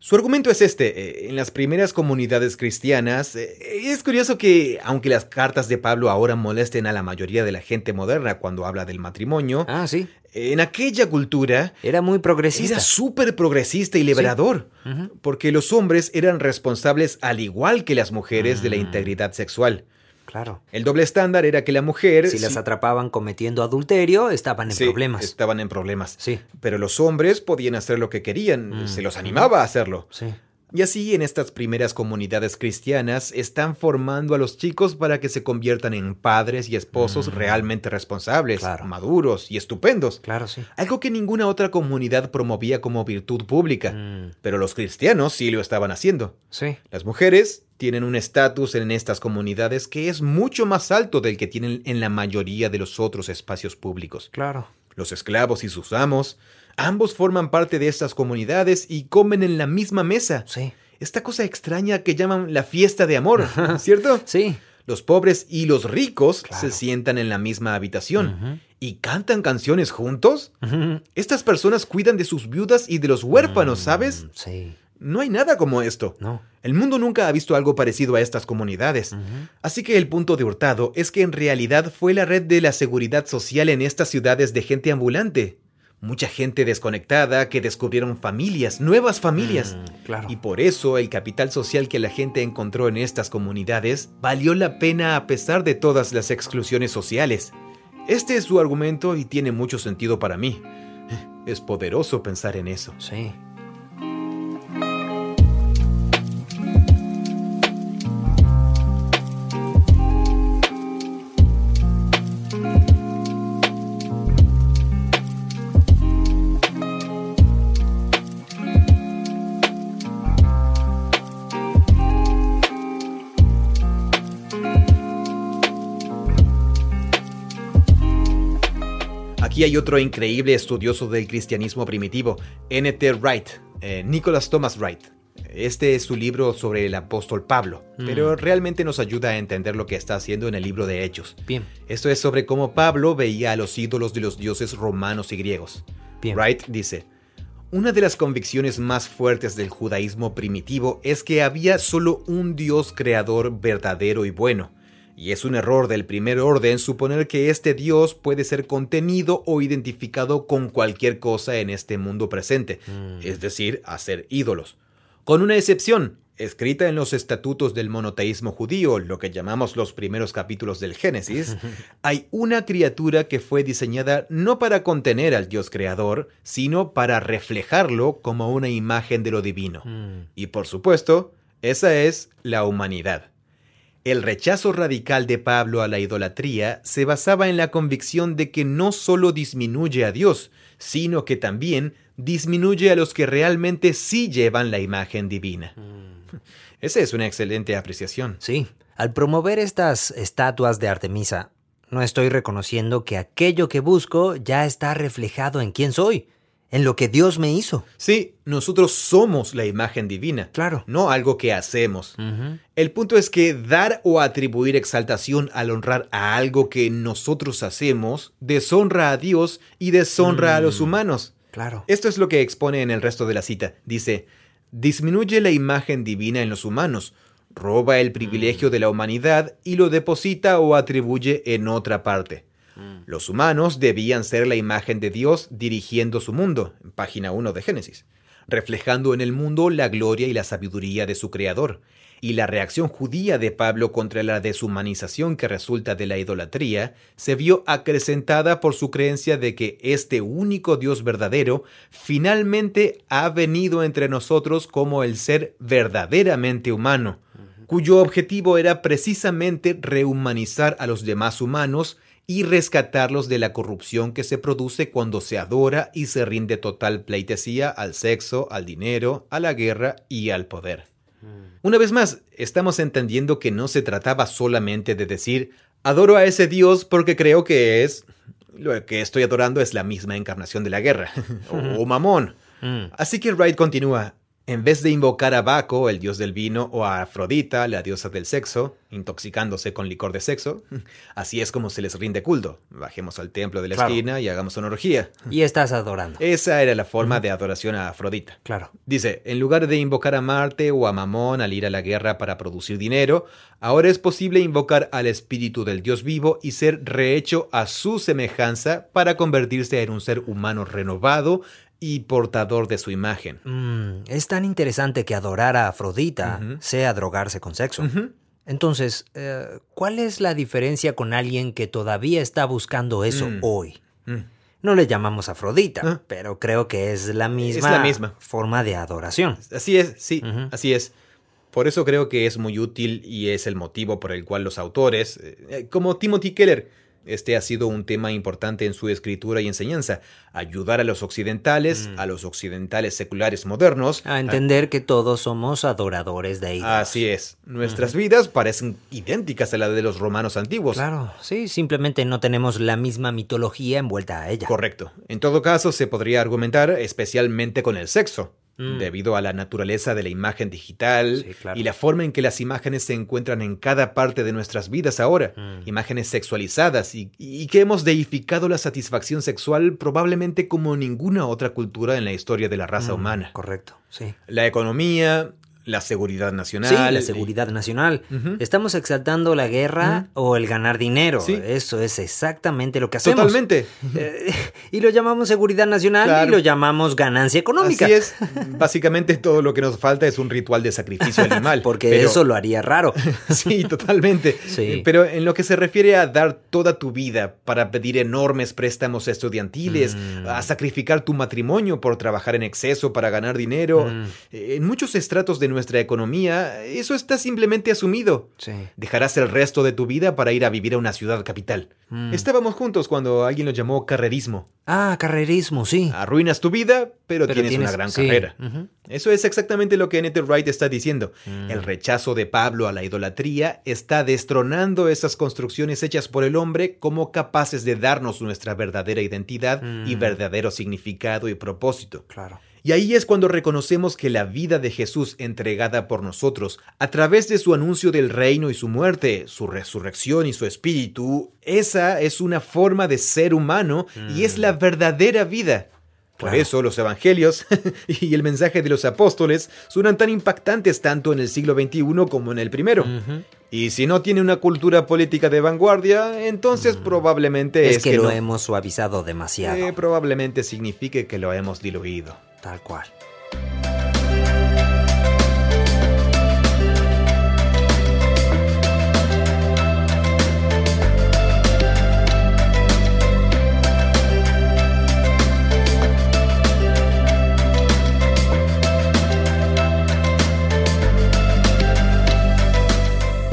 Su argumento es este, eh, en las primeras comunidades cristianas, eh, es curioso que, aunque las cartas de Pablo ahora molesten a la mayoría de la gente moderna cuando habla del matrimonio, Ah, sí. en aquella cultura Era muy progresista. era súper progresista y liberador, porque los hombres eran responsables al igual que las mujeres de la Mm. integridad sexual. Claro. El doble estándar era que la mujer... Si las atrapaban cometiendo adulterio, estaban en sí, problemas. Estaban en problemas. Sí, Pero los hombres podían hacer lo que querían, Mm. se los animaba a hacerlo. sí. Y así en estas primeras comunidades cristianas están formando a los chicos para que se conviertan en padres y esposos Mm. realmente responsables, Claro. maduros y estupendos. Claro, sí. Algo que ninguna otra comunidad promovía como virtud pública. Mm, Pero los cristianos sí lo estaban haciendo. sí. Las mujeres tienen un estatus en estas comunidades que es mucho más alto del que tienen en la mayoría de los otros espacios públicos. Claro. Los esclavos y sus amos, ambos forman parte de estas comunidades y comen en la misma mesa. Sí. Esta cosa extraña que llaman la fiesta de amor, ¿cierto? Sí. Los pobres y los ricos Claro. se sientan en la misma habitación y cantan canciones juntos. Estas personas cuidan de sus viudas y de los huérfanos, ¿sabes? Mm, Sí. No hay nada como esto. No. El mundo nunca ha visto algo parecido a estas comunidades. Así que el punto de Hurtado es que en realidad fue la red de la seguridad social en estas ciudades de gente ambulante. Mucha gente desconectada que descubrieron familias, nuevas familias. Mm, claro. Y por eso el capital social que la gente encontró en estas comunidades valió la pena a pesar de todas las exclusiones sociales. Este es su argumento y tiene mucho sentido para mí. Es poderoso pensar en eso. Sí. Aquí hay otro increíble estudioso del cristianismo primitivo, N.T. Wright, eh, Nicholas Thomas Wright. Este es su libro sobre el apóstol Pablo, Mm. pero realmente nos ayuda a entender lo que está haciendo en el libro de Hechos. Bien, Esto es sobre cómo Pablo veía a los ídolos de los dioses romanos y griegos. bien. Wright dice, una de las convicciones más fuertes del judaísmo primitivo es que había solo un Dios creador verdadero y bueno, y es un error del primer orden suponer que este Dios puede ser contenido o identificado con cualquier cosa en este mundo presente, Mm. es decir, hacer ídolos. Con una excepción, escrita en los estatutos del monoteísmo judío, lo que llamamos los primeros capítulos del Génesis, hay una criatura que fue diseñada no para contener al Dios creador, sino para reflejarlo como una imagen de lo divino. Mm. Y por supuesto, esa es la humanidad. El rechazo radical de Pablo a la idolatría se basaba en la convicción de que no solo disminuye a Dios, sino que también disminuye a los que realmente sí llevan la imagen divina. Esa es una excelente apreciación. Sí, al promover estas estatuas de Artemisa, no estoy reconociendo que aquello que busco ya está reflejado en quién soy, en lo que Dios me hizo. Sí, nosotros somos la imagen divina, Claro. no algo que hacemos. El punto es que dar o atribuir exaltación al honrar a algo que nosotros hacemos deshonra a Dios y deshonra a los Mm. humanos. Claro. Esto es lo que expone en el resto de la cita. Dice, disminuye la imagen divina en los humanos, roba el privilegio de la humanidad y lo deposita o atribuye en otra parte. Los humanos debían ser la imagen de Dios dirigiendo su mundo, en página 1 de Génesis, reflejando en el mundo la gloria y la sabiduría de su Creador. Y la reacción judía de Pablo contra la deshumanización que resulta de la idolatría se vio acrecentada por su creencia de que este único Dios verdadero finalmente ha venido entre nosotros como el ser verdaderamente humano, cuyo objetivo era precisamente rehumanizar a los demás humanos y rescatarlos de la corrupción que se produce cuando se adora y se rinde total pleitesía al sexo, al dinero, a la guerra y al poder. Una vez más, estamos entendiendo que no se trataba solamente de decir, adoro a ese Dios porque creo que es... Lo que estoy adorando es la misma encarnación de la guerra, o, o mamón. Mm. Así que Wright continúa. En vez de invocar a Baco, el dios del vino, o a Afrodita, la diosa del sexo, intoxicándose con licor de sexo, así es como se les rinde culto. Bajemos al templo de la Claro. esquina y hagamos una orgía. Y estás adorando. Esa era la forma de adoración a Afrodita. Claro. Dice, en lugar de invocar a Marte o a Mamón al ir a la guerra para producir dinero, ahora es posible invocar al espíritu del Dios vivo y ser rehecho a su semejanza para convertirse en un ser humano renovado y portador de su imagen. Mm, es tan interesante que adorar a Afrodita sea drogarse con sexo. Entonces, eh, ¿cuál es la diferencia con alguien que todavía está buscando eso Mm. hoy? Mm. No le llamamos Afrodita, Ah. pero creo que es la misma, la misma. forma de adoración. Así es, sí, así es. Por eso creo que es muy útil y es el motivo por el cual los autores, eh, como Timothy Keller, este ha sido un tema importante en su escritura y enseñanza, ayudar a los occidentales, Mm. a los occidentales seculares modernos, A entender que todos somos adoradores de ídolos. Así es. Nuestras vidas parecen idénticas a la de los romanos antiguos. Claro, sí, simplemente no tenemos la misma mitología envuelta a ella. Correcto. En todo caso, se podría argumentar especialmente con el sexo, Mm. debido a la naturaleza de la imagen digital Sí, claro. y la forma en que las imágenes se encuentran en cada parte de nuestras vidas ahora. Mm. Imágenes sexualizadas y, y que hemos deificado la satisfacción sexual probablemente como ninguna otra cultura en la historia de la raza Mm, humana. Correcto, sí. La economía, la seguridad nacional. Sí, la seguridad nacional. Estamos exaltando la guerra o el ganar dinero. Sí. Eso es exactamente lo que hacemos. Totalmente. Eh, y lo llamamos seguridad nacional y lo llamamos ganancia económica. Así es. Básicamente todo lo que nos falta es un ritual de sacrificio animal. Porque Pero- eso lo haría raro. Sí, totalmente. Sí. Eh, Pero en lo que se refiere a dar toda tu vida para pedir enormes préstamos estudiantiles, Mm. a sacrificar tu matrimonio por trabajar en exceso para ganar dinero, Mm. eh, en muchos estratos de nuestra economía, eso está simplemente asumido. Sí. Dejarás el resto de tu vida para ir a vivir a una ciudad capital. Mm. Estábamos juntos cuando alguien lo llamó carrerismo. Ah, carrerismo, sí. Arruinas tu vida, pero, Pero tienes, una gran sí. carrera. Eso es exactamente lo que Annette Wright está diciendo. Mm. El rechazo de Pablo a la idolatría está destronando esas construcciones hechas por el hombre como capaces de darnos nuestra verdadera identidad y Mm. verdadero significado y propósito. Claro. Y ahí es cuando reconocemos que la vida de Jesús entregada por nosotros, a través de su anuncio del reino y su muerte, su resurrección y su espíritu, esa es una forma de ser humano y es la verdadera vida. Por Claro. eso los evangelios y el mensaje de los apóstoles suenan tan impactantes tanto en el siglo XXI como en el primero. Y si no tiene una cultura política de vanguardia, entonces probablemente Es, es, que, lo no. hemos suavizado demasiado. Eh, probablemente signifique que lo hemos diluido. Tal cual.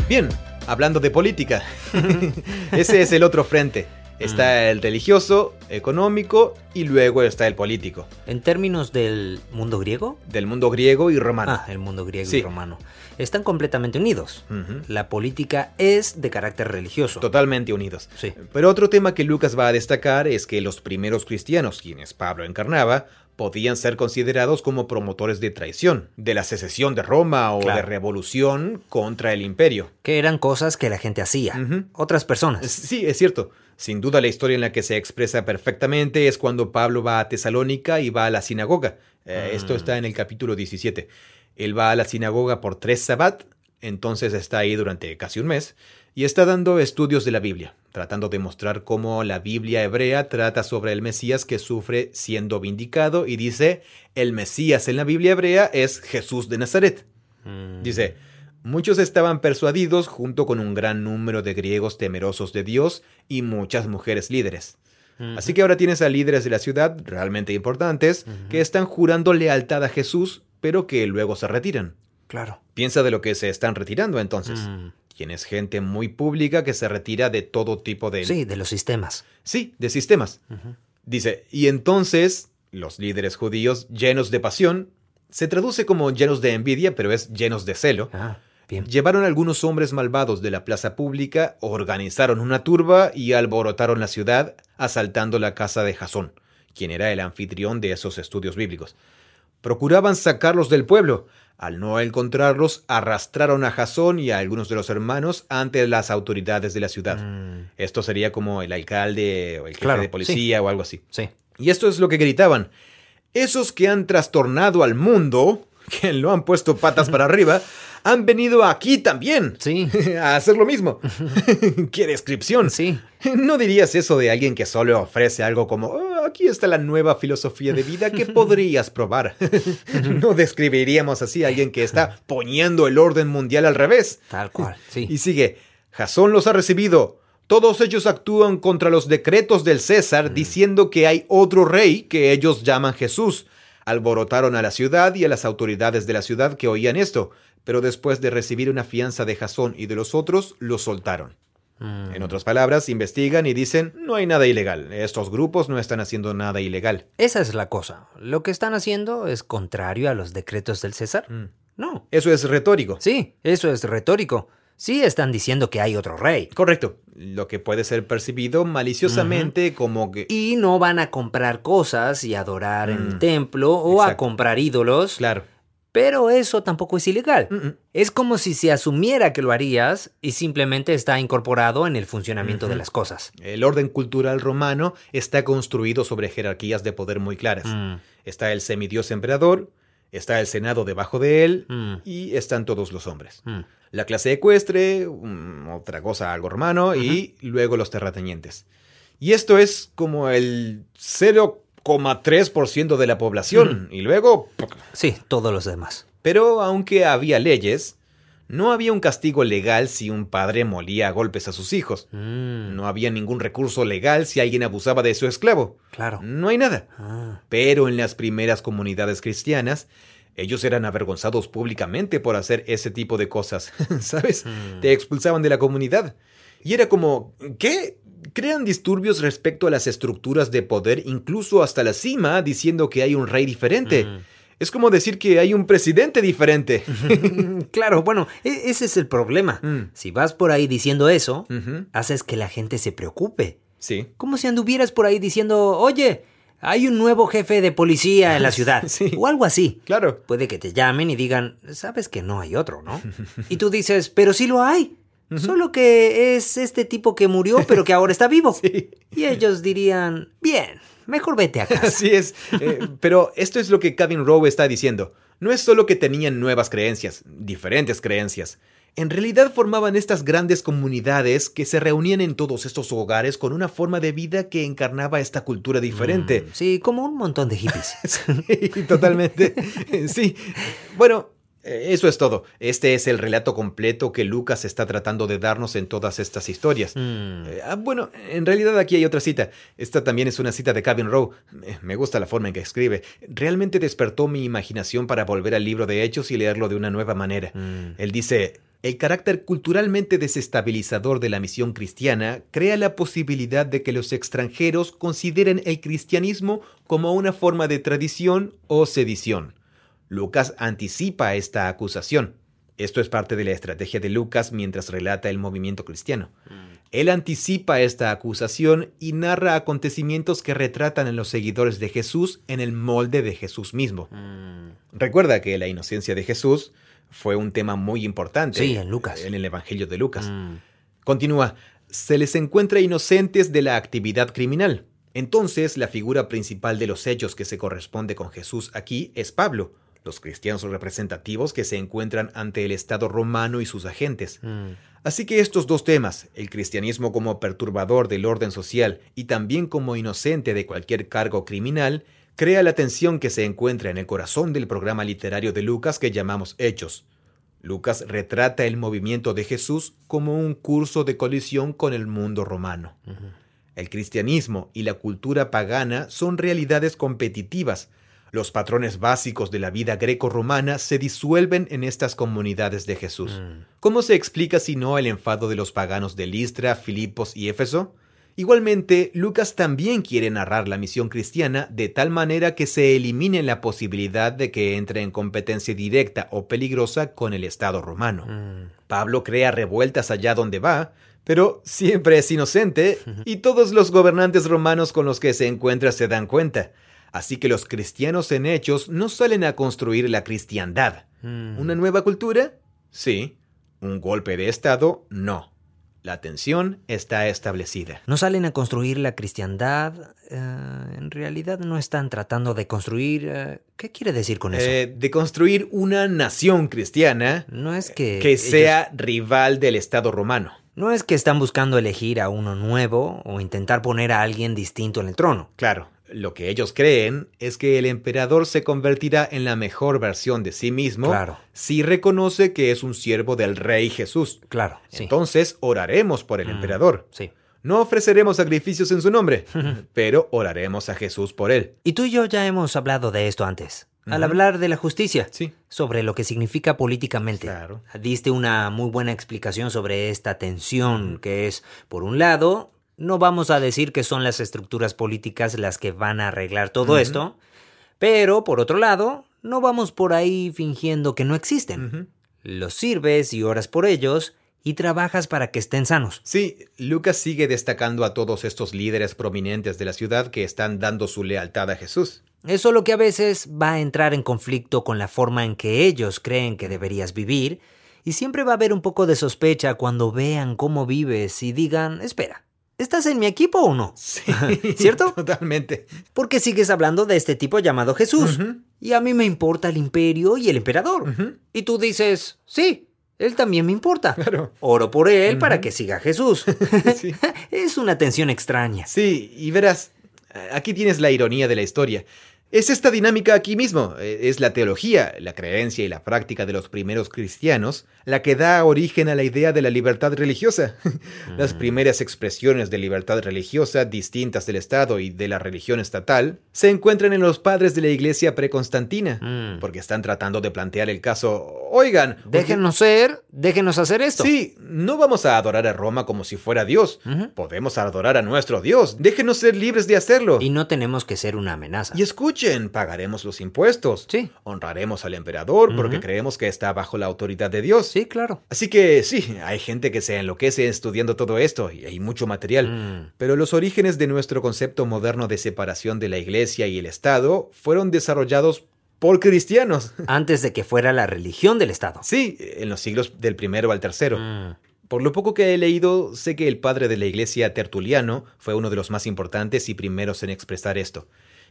Bien, hablando de política, ese es el otro frente. Está el religioso, económico y luego está el político, En términos del mundo griego, del mundo griego y romano. ah, el mundo griego Sí. y romano, están completamente unidos. La política es de carácter religioso. Totalmente unidos. Sí. Pero otro tema que Lucas va a destacar es que los primeros cristianos, quienes Pablo encarnaba, podían ser considerados como promotores de traición, de la secesión de Roma o Claro. de revolución contra el imperio. Que eran cosas que la gente hacía. Otras personas. Sí, es cierto. Sin duda la historia en la que se expresa perfectamente es cuando Pablo va a Tesalónica y va a la sinagoga. Eh, Mm. Esto está en el capítulo 17. Él va a la sinagoga por tres sabbat, entonces está ahí durante casi un mes, y está dando estudios de la Biblia, tratando de mostrar cómo la Biblia hebrea trata sobre el Mesías que sufre siendo vindicado y dice, el Mesías en la Biblia hebrea es Jesús de Nazaret. Mm. Dice, muchos estaban persuadidos junto con un gran número de griegos temerosos de Dios y muchas mujeres líderes. Así que ahora tienes a líderes de la ciudad realmente importantes que están jurando lealtad a Jesús, pero que luego se retiran. Claro. Piensa de lo que se están retirando entonces. Mm. Tienes gente muy pública que se retira de todo tipo de... Sí, de los sistemas. Sí, de sistemas. Dice, y entonces los líderes judíos llenos de pasión, se traduce como llenos de envidia, pero es llenos de celo, Ah, bien. Llevaron a algunos hombres malvados de la plaza pública, organizaron una turba y alborotaron la ciudad, asaltando la casa de Jasón, quien era el anfitrión de esos estudios bíblicos. Procuraban sacarlos del pueblo. Al no encontrarlos, arrastraron a Jasón y a algunos de los hermanos ante las autoridades de la ciudad. Mm, Esto sería como el alcalde o el jefe Claro, de policía o algo así. sí. Y esto es lo que gritaban. Esos que han trastornado al mundo, que lo han puesto patas para arriba, han venido aquí también Sí. a hacer lo mismo. ¡Qué descripción! Sí. ¿No dirías eso de alguien que solo ofrece algo como, "Oh, aquí está la nueva filosofía de vida que podrías probar? no describiríamos así a alguien que está poniendo el orden mundial al revés. Tal cual. Sí. Y sigue, Jasón los ha recibido. Todos ellos actúan contra los decretos del César, diciendo que hay otro rey que ellos llaman Jesús. Alborotaron a la ciudad y a las autoridades de la ciudad que oían esto, pero después de recibir una fianza de Jasón y de los otros, los soltaron. Mm. En otras palabras, investigan y dicen, no hay nada ilegal, estos grupos no están haciendo nada ilegal. Esa es la cosa. Lo que están haciendo es contrario a los decretos del César. Mm. No. Eso es retórico. Sí, eso es retórico. Sí están diciendo que hay otro rey. Correcto, lo que puede ser percibido maliciosamente como que... Y no van a comprar cosas y adorar en el Mm, templo o a comprar ídolos. Claro. Pero eso tampoco es ilegal. Es como si se asumiera que lo harías y simplemente está incorporado en el funcionamiento de las cosas. El orden cultural romano está construido sobre jerarquías de poder muy claras. Mm, Está el semidios emperador, está el senado debajo de él mm, y están todos los hombres. mm. La clase ecuestre, otra cosa algo romano, y luego los terratenientes. Y esto es como el 0,3% de la población. Y luego... Sí, todos los demás. Pero aunque había leyes, no había un castigo legal si un padre molía a golpes a sus hijos. Mm, No había ningún recurso legal si alguien abusaba de su esclavo. Claro. No hay nada. Ah, Pero en las primeras comunidades cristianas, Ellos eran avergonzados públicamente por hacer ese tipo de cosas, ¿sabes? Mm. Te expulsaban de la comunidad. Y era como, ¿qué? Crean disturbios respecto a las estructuras de poder, incluso hasta la cima, diciendo que hay un rey diferente. Mm. Es como decir que hay un presidente diferente. claro, bueno, e- ese es el problema. Mm. Si vas por ahí diciendo eso, haces que la gente se preocupe. Sí. Como si anduvieras por ahí diciendo, oye, hay un nuevo jefe de policía en la ciudad. Sí. O algo así. Claro. Puede que te llamen y digan, sabes que no hay otro, ¿no? Y tú dices, pero sí lo hay. Solo que es este tipo que murió, pero que ahora está vivo. Sí. Y ellos dirían, bien, mejor vete a casa. Así es. Eh, pero esto es lo que Kevin Rowe está diciendo. No es solo que tenían nuevas creencias, diferentes creencias. En realidad formaban estas grandes comunidades que se reunían en todos estos hogares con una forma de vida que encarnaba esta cultura diferente. Sí, como un montón de hippies. Sí, totalmente. Sí. Bueno, eso es todo. Este es el relato completo que Lucas está tratando de darnos en todas estas historias. Mm. Eh, ah, bueno, en realidad aquí hay otra cita. Esta también es una cita de Kevin Rowe. Eh, Me gusta la forma en que escribe. Realmente despertó mi imaginación para volver al libro de Hechos y leerlo de una nueva manera. Mm. Él dice, el carácter culturalmente desestabilizador de la misión cristiana crea la posibilidad de que los extranjeros consideren el cristianismo como una forma de tradición o sedición. Lucas anticipa esta acusación. Esto es parte de la estrategia de Lucas mientras relata el movimiento cristiano. Él anticipa esta acusación y narra acontecimientos que retratan a los seguidores de Jesús en el molde de Jesús mismo. Mm. Recuerda que la inocencia de Jesús fue un tema muy importante Sí, en Lucas. en el Evangelio de Lucas. Mm. Continúa, se les encuentra inocentes de la actividad criminal. Entonces, la figura principal de los hechos que se corresponde con Jesús aquí es Pablo, los cristianos representativos que se encuentran ante el Estado romano y sus agentes. Mm. Así que estos dos temas, el cristianismo como perturbador del orden social y también como inocente de cualquier cargo criminal, crea la tensión que se encuentra en el corazón del programa literario de Lucas que llamamos Hechos. Lucas retrata el movimiento de Jesús como un curso de colisión con el mundo romano. El cristianismo y la cultura pagana son realidades competitivas. Los patrones básicos de la vida greco-romana se disuelven en estas comunidades de Jesús. Mm. ¿Cómo se explica si no el enfado de los paganos de Listra, Filipos y Éfeso? Igualmente, Lucas también quiere narrar la misión cristiana de tal manera que se elimine la posibilidad de que entre en competencia directa o peligrosa con el Estado romano. Mm. Pablo crea revueltas allá donde va, pero siempre es inocente y todos los gobernantes romanos con los que se encuentra se dan cuenta. Así que los cristianos en hechos no salen a construir la cristiandad. Mm. ¿Una nueva cultura? Sí. ¿Un golpe de Estado? No. La tensión está establecida. No salen a construir la cristiandad. eh, en realidad no están tratando de construir... eh, ¿Qué quiere decir con eso? Eh, de construir una nación cristiana no es que... que ellos- sea rival del Estado romano. No es que están buscando elegir a uno nuevo o intentar poner a alguien distinto en el trono. Claro, lo que ellos creen es que el emperador se convertirá en la mejor versión de sí mismo Claro. si reconoce que es un siervo del rey Jesús. Claro, sí. Entonces oraremos por el Mm. emperador. Sí. No ofreceremos sacrificios en su nombre, pero oraremos a Jesús por él. Y tú y yo ya hemos hablado de esto antes. Al hablar de la justicia. Sí. Sobre lo que significa políticamente. Claro. Diste una muy buena explicación sobre esta tensión que es, por un lado, no vamos a decir que son las estructuras políticas las que van a arreglar todo esto, pero por otro lado, no vamos por ahí fingiendo que no existen. Los sirves y oras por ellos y trabajas para que estén sanos. Sí, Lucas sigue destacando a todos estos líderes prominentes de la ciudad que están dando su lealtad a Jesús. Es solo que a veces va a entrar en conflicto con la forma en que ellos creen que deberías vivir, y siempre va a haber un poco de sospecha cuando vean cómo vives y digan, espera, ¿estás en mi equipo o no? Sí, ¿Cierto? Totalmente. Porque sigues hablando de este tipo llamado Jesús. Y a mí me importa el imperio y el emperador. Y tú dices, sí, él también me importa. Claro. Oro por él para que siga Jesús. Sí. es una tensión extraña. Sí, y verás, aquí tienes la ironía de la historia. Es esta dinámica aquí mismo, eh, es la teología, la creencia y la práctica de los primeros cristianos la que da origen a la idea de la libertad religiosa. Las Mm. primeras expresiones de libertad religiosa, distintas del Estado y de la religión estatal, se encuentran en los padres de la iglesia preconstantina, Mm. porque están tratando de plantear el caso, oigan, ¿por qué- Déjenos ser, déjenos hacer esto. Sí, no vamos a adorar a Roma como si fuera Dios. Podemos adorar a nuestro Dios. Déjenos ser libres de hacerlo. Y no tenemos que ser una amenaza. Y escuchen, pagaremos los impuestos. Sí. Honraremos al emperador porque creemos que está bajo la autoridad de Dios. Sí, claro. Así que sí, hay gente que se enloquece estudiando todo esto y hay mucho material. Mm. Pero los orígenes de nuestro concepto moderno de separación de la iglesia y el Estado fueron desarrollados por cristianos. Antes de que fuera la religión del Estado. Sí, en los siglos del primero al tercero. Mm. Por lo poco que he leído, sé que el padre de la iglesia Tertuliano fue uno de los más importantes y primeros en expresar esto.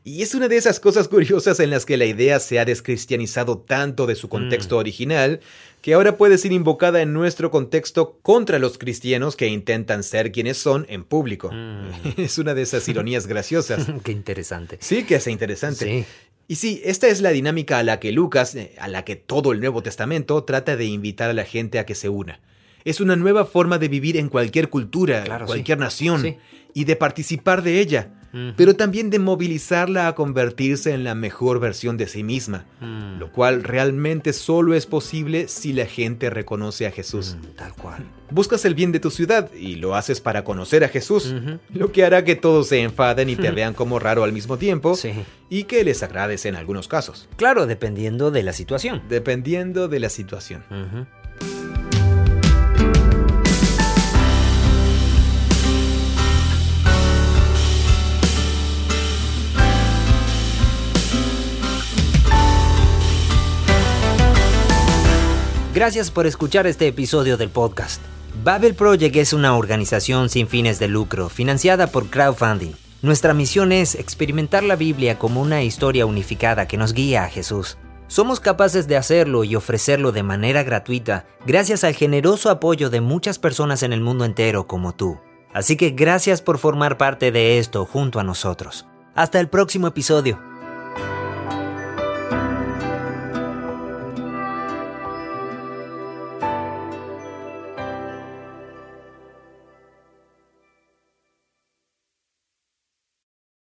Y es una de esas cosas curiosas en las que la idea se ha descristianizado tanto de su contexto original que ahora puede ser invocada en nuestro contexto contra los cristianos que intentan ser quienes son en público. Mm. Es una de esas ironías graciosas. Qué interesante. Sí, que es interesante. Sí. Y sí, esta es la dinámica a la que Lucas, eh, a la que todo el Nuevo Testamento trata de invitar a la gente a que se una. Es una nueva forma de vivir en cualquier cultura, Claro, cualquier sí. nación, Sí. y de participar de ella, Pero también de movilizarla a convertirse en la mejor versión de sí misma, Mm. lo cual realmente solo es posible si la gente reconoce a Jesús. Mm, Tal cual. Buscas el bien de tu ciudad y lo haces para conocer a Jesús, lo que hará que todos se enfaden y te vean como raro al mismo tiempo Sí. y que les agrades en algunos casos, Claro, dependiendo de la situación. dependiendo de la situación. Gracias por escuchar este episodio del podcast. Babel Project es una organización sin fines de lucro, financiada por crowdfunding. Nuestra misión es experimentar la Biblia como una historia unificada que nos guía a Jesús. Somos capaces de hacerlo y ofrecerlo de manera gratuita gracias al generoso apoyo de muchas personas en el mundo entero como tú. Así que gracias por formar parte de esto junto a nosotros. Hasta el próximo episodio.